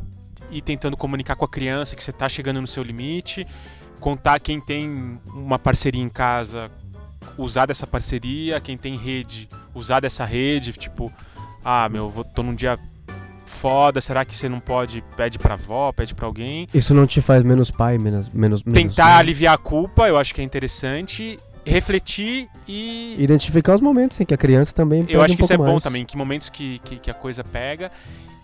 ir tentando comunicar com a criança que você tá chegando no seu limite. Contar quem tem uma parceria em casa, usar dessa parceria. Quem tem rede, usar dessa rede. Tipo, ah, meu, vou, tô num dia foda, será que você não pode? Pede pra avó, pede pra alguém. Isso não te faz menos pai, menos. menos menos, Tentar né? aliviar a culpa, eu acho que é interessante. Refletir e. Identificar os momentos em que a criança também Eu acho um que isso é pouco bom mais. também, que momentos que, que, que a coisa pega.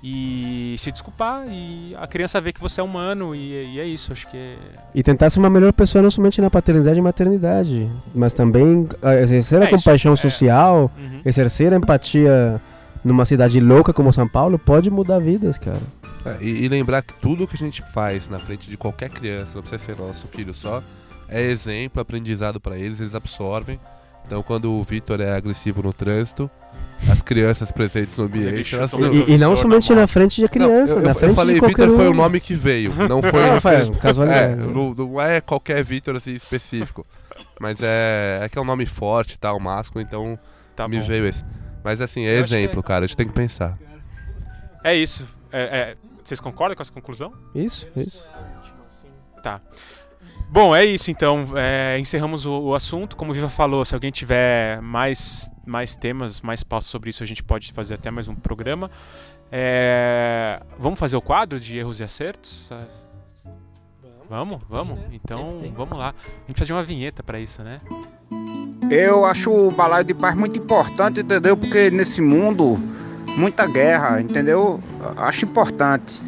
E se desculpar, e a criança vê que você é humano, e, e é isso, acho que é. E tentar ser uma melhor pessoa não somente na paternidade e maternidade, mas também ah, exercer É a isso, compaixão é. social, Uhum. exercer a empatia numa cidade louca como São Paulo pode mudar vidas, cara. É, e, e lembrar que tudo que a gente faz na frente de qualquer criança, não precisa ser nosso filho só, é exemplo, aprendizado pra eles, eles absorvem. Então, quando o Vitor é agressivo no trânsito, as crianças presentes no ambiente, elas E, e não somente na na, frente de criança, Não, eu, na eu, frente eu falei de qualquer Vitor foi um. o nome que veio, não foi. Não, foi referência- casualidade. É, não, não é qualquer Vitor assim específico. Mas é, é que é um nome forte, tal, másculo, então Tá me bom. veio esse. Mas assim, é Eu acho que exemplo, cara, a gente tem que pensar. É isso. É- é- Vocês concordam com essa conclusão? Isso, isso. Bom, é isso então. É, encerramos o, o assunto. Como o Viva falou, se alguém tiver mais, mais temas, mais passos sobre isso, a gente pode fazer até mais um programa. É, vamos fazer o quadro de erros e acertos? Vamos, vamos. Então, vamos lá. A gente precisa de uma vinheta pra isso, né? Eu acho o balaio de paz muito importante, entendeu? Porque nesse mundo, muita guerra, entendeu? Acho importante.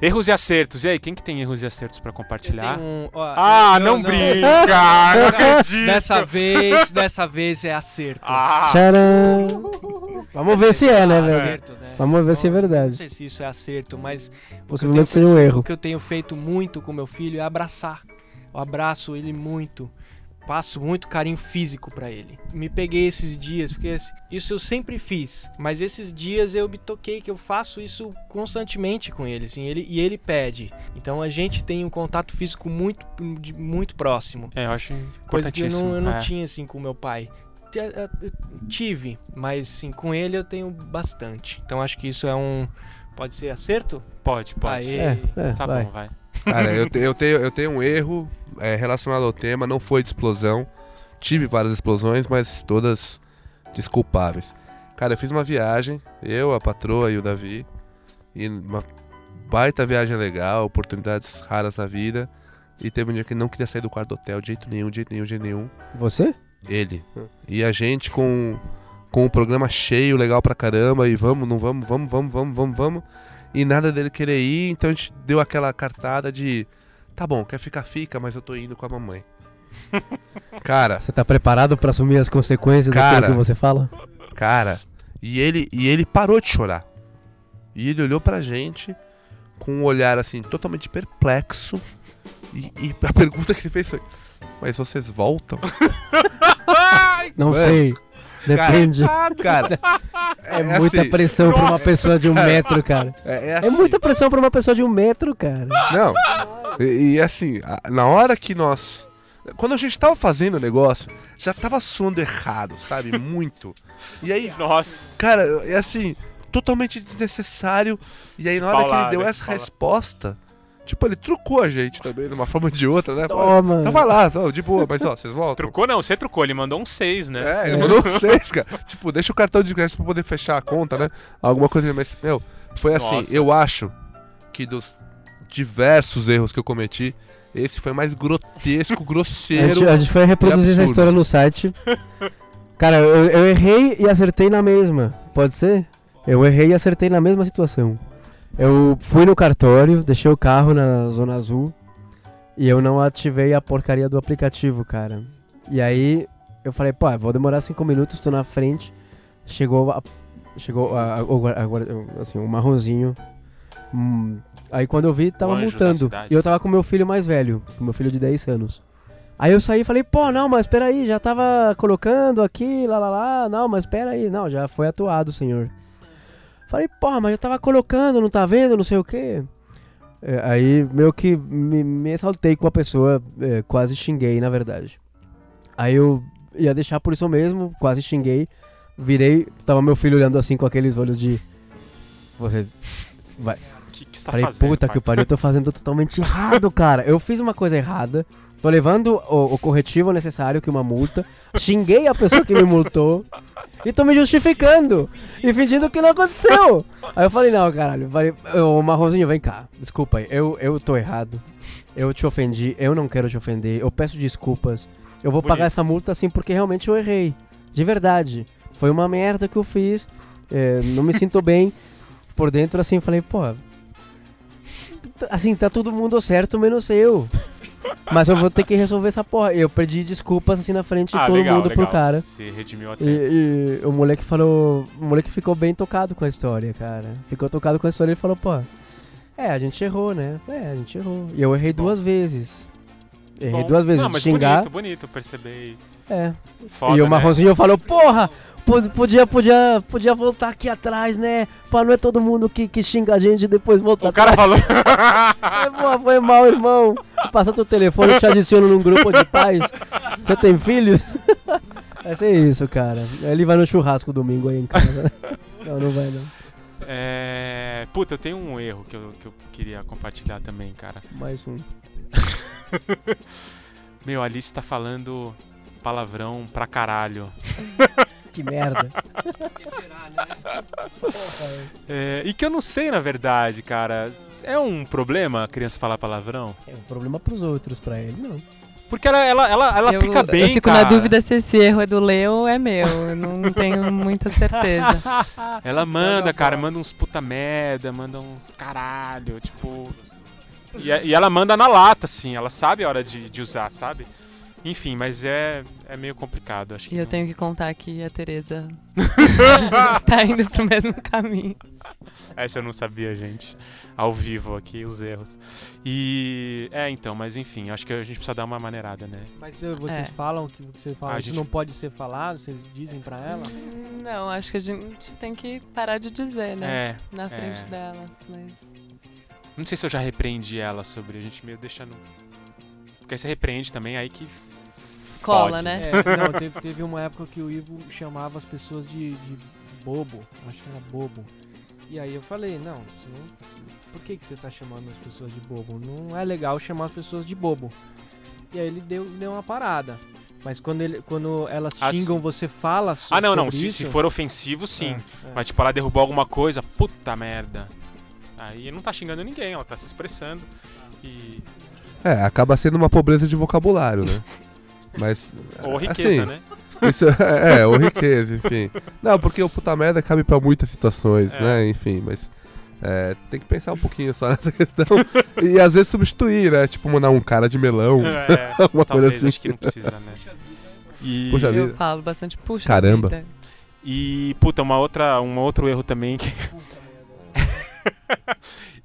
Erros e acertos. E aí, quem que tem erros e acertos pra compartilhar? Um- Ah, eu- não, brinca! Não acredito! Dessa vez, dessa vez é acerto. Ah, Tcharam! Vamos ver se é, né, velho? Acerto, né? Vamos ver se é Não verdade. sei se isso é acerto, mas Possivelmente seja um erro. O que eu tenho feito muito com meu filho é abraçar. Eu abraço ele muito. Passo muito carinho físico pra ele. Me peguei esses dias, porque isso eu sempre fiz. Mas esses dias eu me toquei que eu faço isso constantemente com ele, assim, ele, e ele pede. Então a gente tem um contato físico muito, muito próximo. É, eu acho Coisa que eu não, eu não é. tinha assim com meu pai. Eh, eu Tive, mas sim, com ele eu tenho bastante. Então acho que isso é um. Pode ser acerto? Pode, pode. Aê. É, é, Tá vai. bom, vai. Cara, eu, te- eu tenho, eu tenho um erro é, relacionado ao tema, não foi de explosão. Tive várias explosões, mas todas desculpáveis. Cara, eu fiz uma viagem, eu, a patroa e o Davi. E uma baita viagem legal, oportunidades raras na vida. E teve um dia que ele não queria sair do quarto do hotel de jeito nenhum, de jeito nenhum, de jeito nenhum. Você? Ele. E a gente com, com o programa cheio, legal pra caramba, e vamos, não vamos, vamos, vamos, vamos, vamos, vamos. E nada dele querer ir, então a gente deu aquela cartada de. Tá bom, quer ficar, fica, mas eu tô indo com a mamãe. cara, Você tá preparado pra assumir as consequências Cara. daquilo que você fala? cara, e ele, e ele parou de chorar. E ele olhou pra gente com um olhar assim, totalmente perplexo. E, e a pergunta que ele fez foi: Mas vocês voltam? Não Mano. sei. Depende. Cara, É, muita assim, pressão pra uma nossa pessoa de um metro, cara. é, é É assim. muita pressão pra uma pessoa de um metro, cara. Não. E, e assim, a- na hora que nós. Quando a gente tava fazendo o negócio, já tava soando errado, sabe? Muito. E aí, Nossa. cara, é assim, totalmente desnecessário. E aí, na hora que ele Paulada, deu essa paulada. resposta, tipo, ele trucou a gente também, de uma forma ou de outra, né? Toma. Então vai lá, não, de boa, mas ó, vocês voltam. Trucou não, você trucou, ele mandou um 6, né? É, ele mandou seis, cara. Tipo, deixa o cartão de crédito pra poder fechar a conta, né? Alguma coisa, mas, meu, foi assim, Nossa. eu acho que dos diversos erros que eu cometi, esse foi mais grotesco, A gente, grosseiro. a gente foi reproduzir essa história no site. Cara, eu, eu errei e acertei na mesma. Pode ser? Eu errei e acertei na mesma situação. Eu fui no cartório, deixei o carro na Zona Azul e eu não ativei a porcaria do aplicativo, cara. E aí eu falei, pô, vou demorar cinco minutos, tô na frente. Chegou a, chegou a, a- assim, um marronzinho. Hum, aí quando eu vi, tava multando. E eu tava com meu filho mais velho, com meu filho de 10 anos. Aí eu saí e falei, pô, não, mas peraí, já tava colocando aqui, lá, lá, lá, não, mas peraí, não, já foi atuado, senhor. Falei, porra, mas eu tava colocando, não tá vendo, não sei o quê. É, aí meio que me, me exaltei com a pessoa, é, quase xinguei, na verdade. Aí eu ia deixar por isso mesmo, quase xinguei, virei, tava meu filho olhando assim com aqueles olhos de... Você vai, O que, que você tá Falei, fazendo? puta pai? que pariu, eu tô fazendo totalmente errado, cara. Eu fiz uma coisa errada, tô levando o, o corretivo necessário, que é uma multa, xinguei a pessoa que me multou e tô me justificando e fingindo que não aconteceu. Aí eu falei, não, caralho, falei, ô Marronzinho, vem cá, desculpa aí, eu, eu tô errado, eu te ofendi, eu não quero te ofender, eu peço desculpas, eu vou pagar Bonito. essa multa assim porque realmente eu errei, de verdade. Foi uma merda que eu fiz, é, não me sinto bem por dentro, assim, falei, pô, assim, tá todo mundo certo, menos eu. Mas eu vou ter que resolver essa porra. Eu pedi desculpas assim na frente de Ah, todo legal, mundo legal. pro cara. Se redimiu até. E, e o moleque falou. O moleque ficou bem tocado com a história, cara. Ficou tocado com a história e falou, pô. É, a gente errou, né? É, a gente errou. E eu errei Bom. duas vezes. Errei Bom, duas vezes Não, mas xingar. bonito, bonito, percebi. É. Foda, e o né? marronzinho falou, porra! Po- Podia, podia, podia voltar aqui atrás, né? Pra não é todo mundo que, que xinga a gente e depois volta O cara atrás. falou. É, pô, foi mal, irmão. Passa teu telefone, eu te adiciono num grupo de pais. Você tem filhos? Vai ser isso, cara. Ele vai no churrasco domingo aí em casa. Não, não vai não. É... Puta, eu tenho um erro que eu, que eu queria compartilhar também, cara. Mais um. Meu, a Alice tá falando palavrão pra caralho. Que merda. É, e que eu não sei, na verdade, cara. É um problema a criança falar palavrão? É um problema pros outros, pra ele, não. Porque ela, ela, ela, ela eu, pica bem, eu fico cara. na dúvida se esse erro é do Leo ou é meu. Eu não tenho muita certeza. Ela manda, cara, manda uns puta merda, manda uns caralho, tipo. E, e ela manda na lata, assim, ela sabe a hora de, de usar, sabe? Enfim, mas é, é meio complicado. Acho que E eu não- tenho que contar que a Tereza tá indo pro mesmo caminho. Essa eu não sabia, gente. Ao vivo aqui, os erros. E. É, então, mas enfim, acho que a gente precisa dar uma maneirada, né? Mas eh, vocês É. falam que você fala, a isso gente- não pode ser falado, vocês dizem pra ela? Não, acho que a gente tem que parar de dizer, né? É. Na frente é. delas, mas... Não sei se eu já repreendi ela sobre. A gente meio deixando. Porque aí você repreende também, aí que. Cola, fode. né? É, não, teve, teve uma época que o Ivo chamava as pessoas de, de bobo, acho que era bobo. E aí eu falei, não, por que, que você tá chamando as pessoas de bobo? Não é legal chamar as pessoas de bobo. E aí ele deu, deu uma parada. Mas quando, ele, quando elas Ah, xingam, você fala so- Ah, não, não. sobre Se, se for ofensivo, sim. É, é. Mas, tipo, ela derrubou alguma coisa, puta merda. Aí não tá xingando ninguém, ela tá se expressando. E. É, acaba sendo uma pobreza de vocabulário, né? Mas. Ou riqueza, assim, né? Isso, é, ou riqueza, enfim. Não, porque o puta merda cabe pra muitas situações, É. né? Enfim, mas. é, tem que pensar um pouquinho só nessa questão. e às vezes substituir, né? Tipo, mandar um cara de melão. É, Alguma coisa assim. acho que não precisa, né? E, Puxa Eu vida. falo bastante, puxa Caramba. vida. e puta, uma outra, um outro erro também que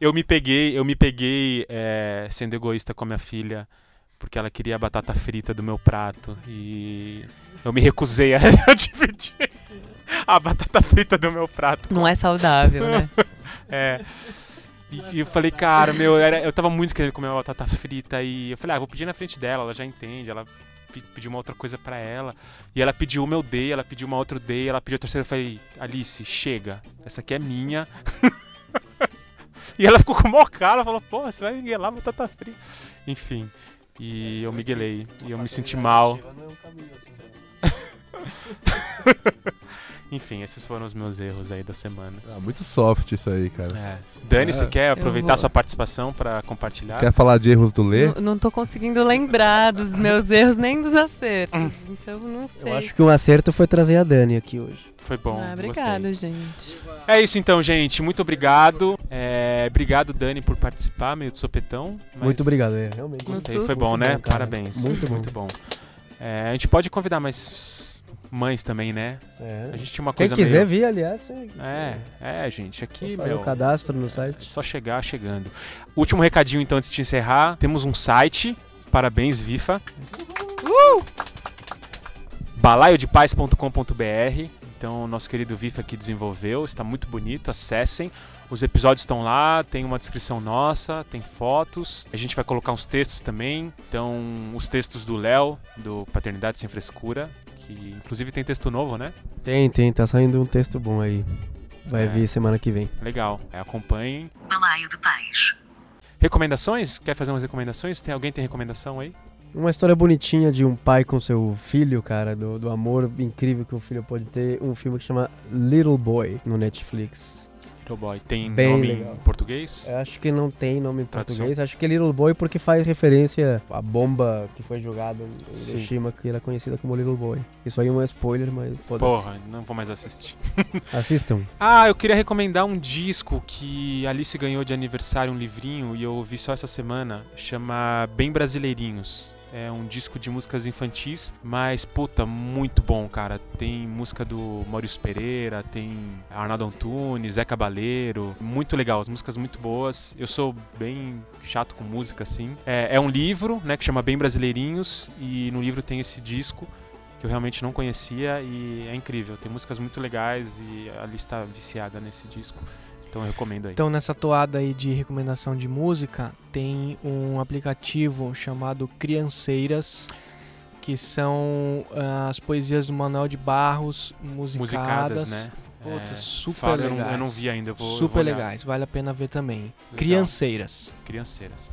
eu me peguei, eu me peguei é, sendo egoísta com a minha filha porque ela queria a batata frita do meu prato e eu me recusei a dividir a batata frita do meu prato. Não é saudável, né? É. E, eu falei, cara, meu, eu, era, eu tava muito querendo comer uma batata frita e eu falei, ah, vou pedir na frente dela, ela já entende, ela pe- pediu uma outra coisa pra ela. E ela pediu uma eu dei, ela pediu uma outra eu dei, ela pediu a terceira eu falei, Alice, chega, essa aqui é minha. e ela ficou com o maior cara, falou, pô, você vai miguelar batata frita. Enfim, e eu miguelei, e eu me senti mal. Enfim, esses foram os meus erros aí da semana. Ah, muito soft isso aí, cara. É. Dani, você É. quer aproveitar vou- sua participação pra compartilhar? Quer falar de erros do Lê? Não, não tô conseguindo lembrar dos meus erros nem dos acertos. Hum. Então não sei. Eu acho que um acerto foi trazer a Dani aqui hoje. Foi bom. ah, gostei. obrigada, gente. É isso então, gente. Muito obrigado. É, obrigado, Dani, por participar, meio de sopetão. mas Muito obrigado, é, realmente. Gostei, foi bom, né? bom. Parabéns. Muito bom. Muito bom. É, a gente pode convidar mais mães também, né? É. A gente tinha uma Quem coisa quiser meio... vir, aliás, é, É, é, gente. Aqui, meu... o cadastro no É site. só chegar chegando. Último recadinho, então, antes de encerrar. Temos um site. Parabéns, Vifa. Uh! balaiodepaz.com.br. Então, o nosso querido Vifa aqui desenvolveu. Está muito bonito. Acessem. Os episódios estão lá. Tem uma descrição nossa. Tem fotos. A gente vai colocar uns textos também. Então, os textos do Léo, do Paternidade Sem Frescura. Que inclusive tem texto novo, né? Tem, tem, tá saindo um texto bom aí. Vai É. vir semana que vem. Legal. É, acompanhem. Balaio de Paz. Recomendações? Quer fazer umas recomendações? Tem alguém tem recomendação aí? Uma história bonitinha de um pai com seu filho, cara, do, do amor incrível que um filho pode ter. Um filme que chama Little Boy no Netflix. Little Boy. Tem Bem nome legal. em português? Eu acho que não tem nome em Tradução. português. Acho que é Little Boy porque faz referência à bomba que foi jogada em Sim. Hiroshima, que era conhecida como Little Boy. Isso aí é um spoiler, mas. Porra, não vou mais assistir. Assistam. Ah, eu queria recomendar um disco que a Alice ganhou de aniversário, um livrinho, e eu ouvi só essa semana. Chama Bem Brasileirinhos. É um disco de músicas infantis, mas puta, muito bom, cara. Tem música do Maurício Pereira, tem Arnaldo Antunes, Zé Cabaleiro. Muito legal, as músicas muito boas. Eu sou bem chato com música, assim. É, é um livro, né, que chama Bem Brasileirinhos, e no livro tem esse disco que eu realmente não conhecia e é incrível. Tem músicas muito legais e a tá viciada nesse disco. Então eu recomendo aí. Então, nessa toada aí de recomendação de música, tem um aplicativo chamado Crianceiras, que são ah, as poesias do Manuel de Barros musicadas. Musicadas, né? Puta, É, super fala, eu, não, legais. eu não vi ainda, eu vou eu super vou legais, vale a pena ver também. Legal. Crianceiras. Crianceiras.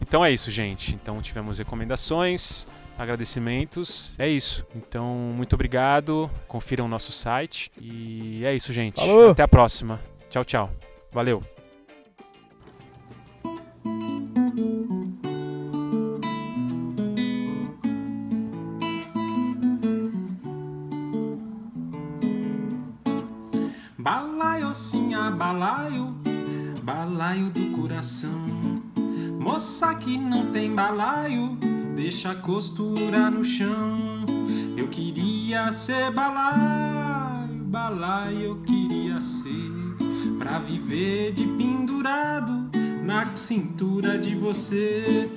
Então é isso, gente. Então tivemos recomendações, agradecimentos. É isso. Então, muito obrigado. Confiram o nosso site. E é isso, gente. Falou! Até a próxima. Tchau, tchau. Valeu. Balaio sim, balaio, balaio do coração. Moça que não tem balaio, deixa a costura no chão. Eu queria ser balaio, balaio eu queria ser. Pra viver de pendurado na cintura de você.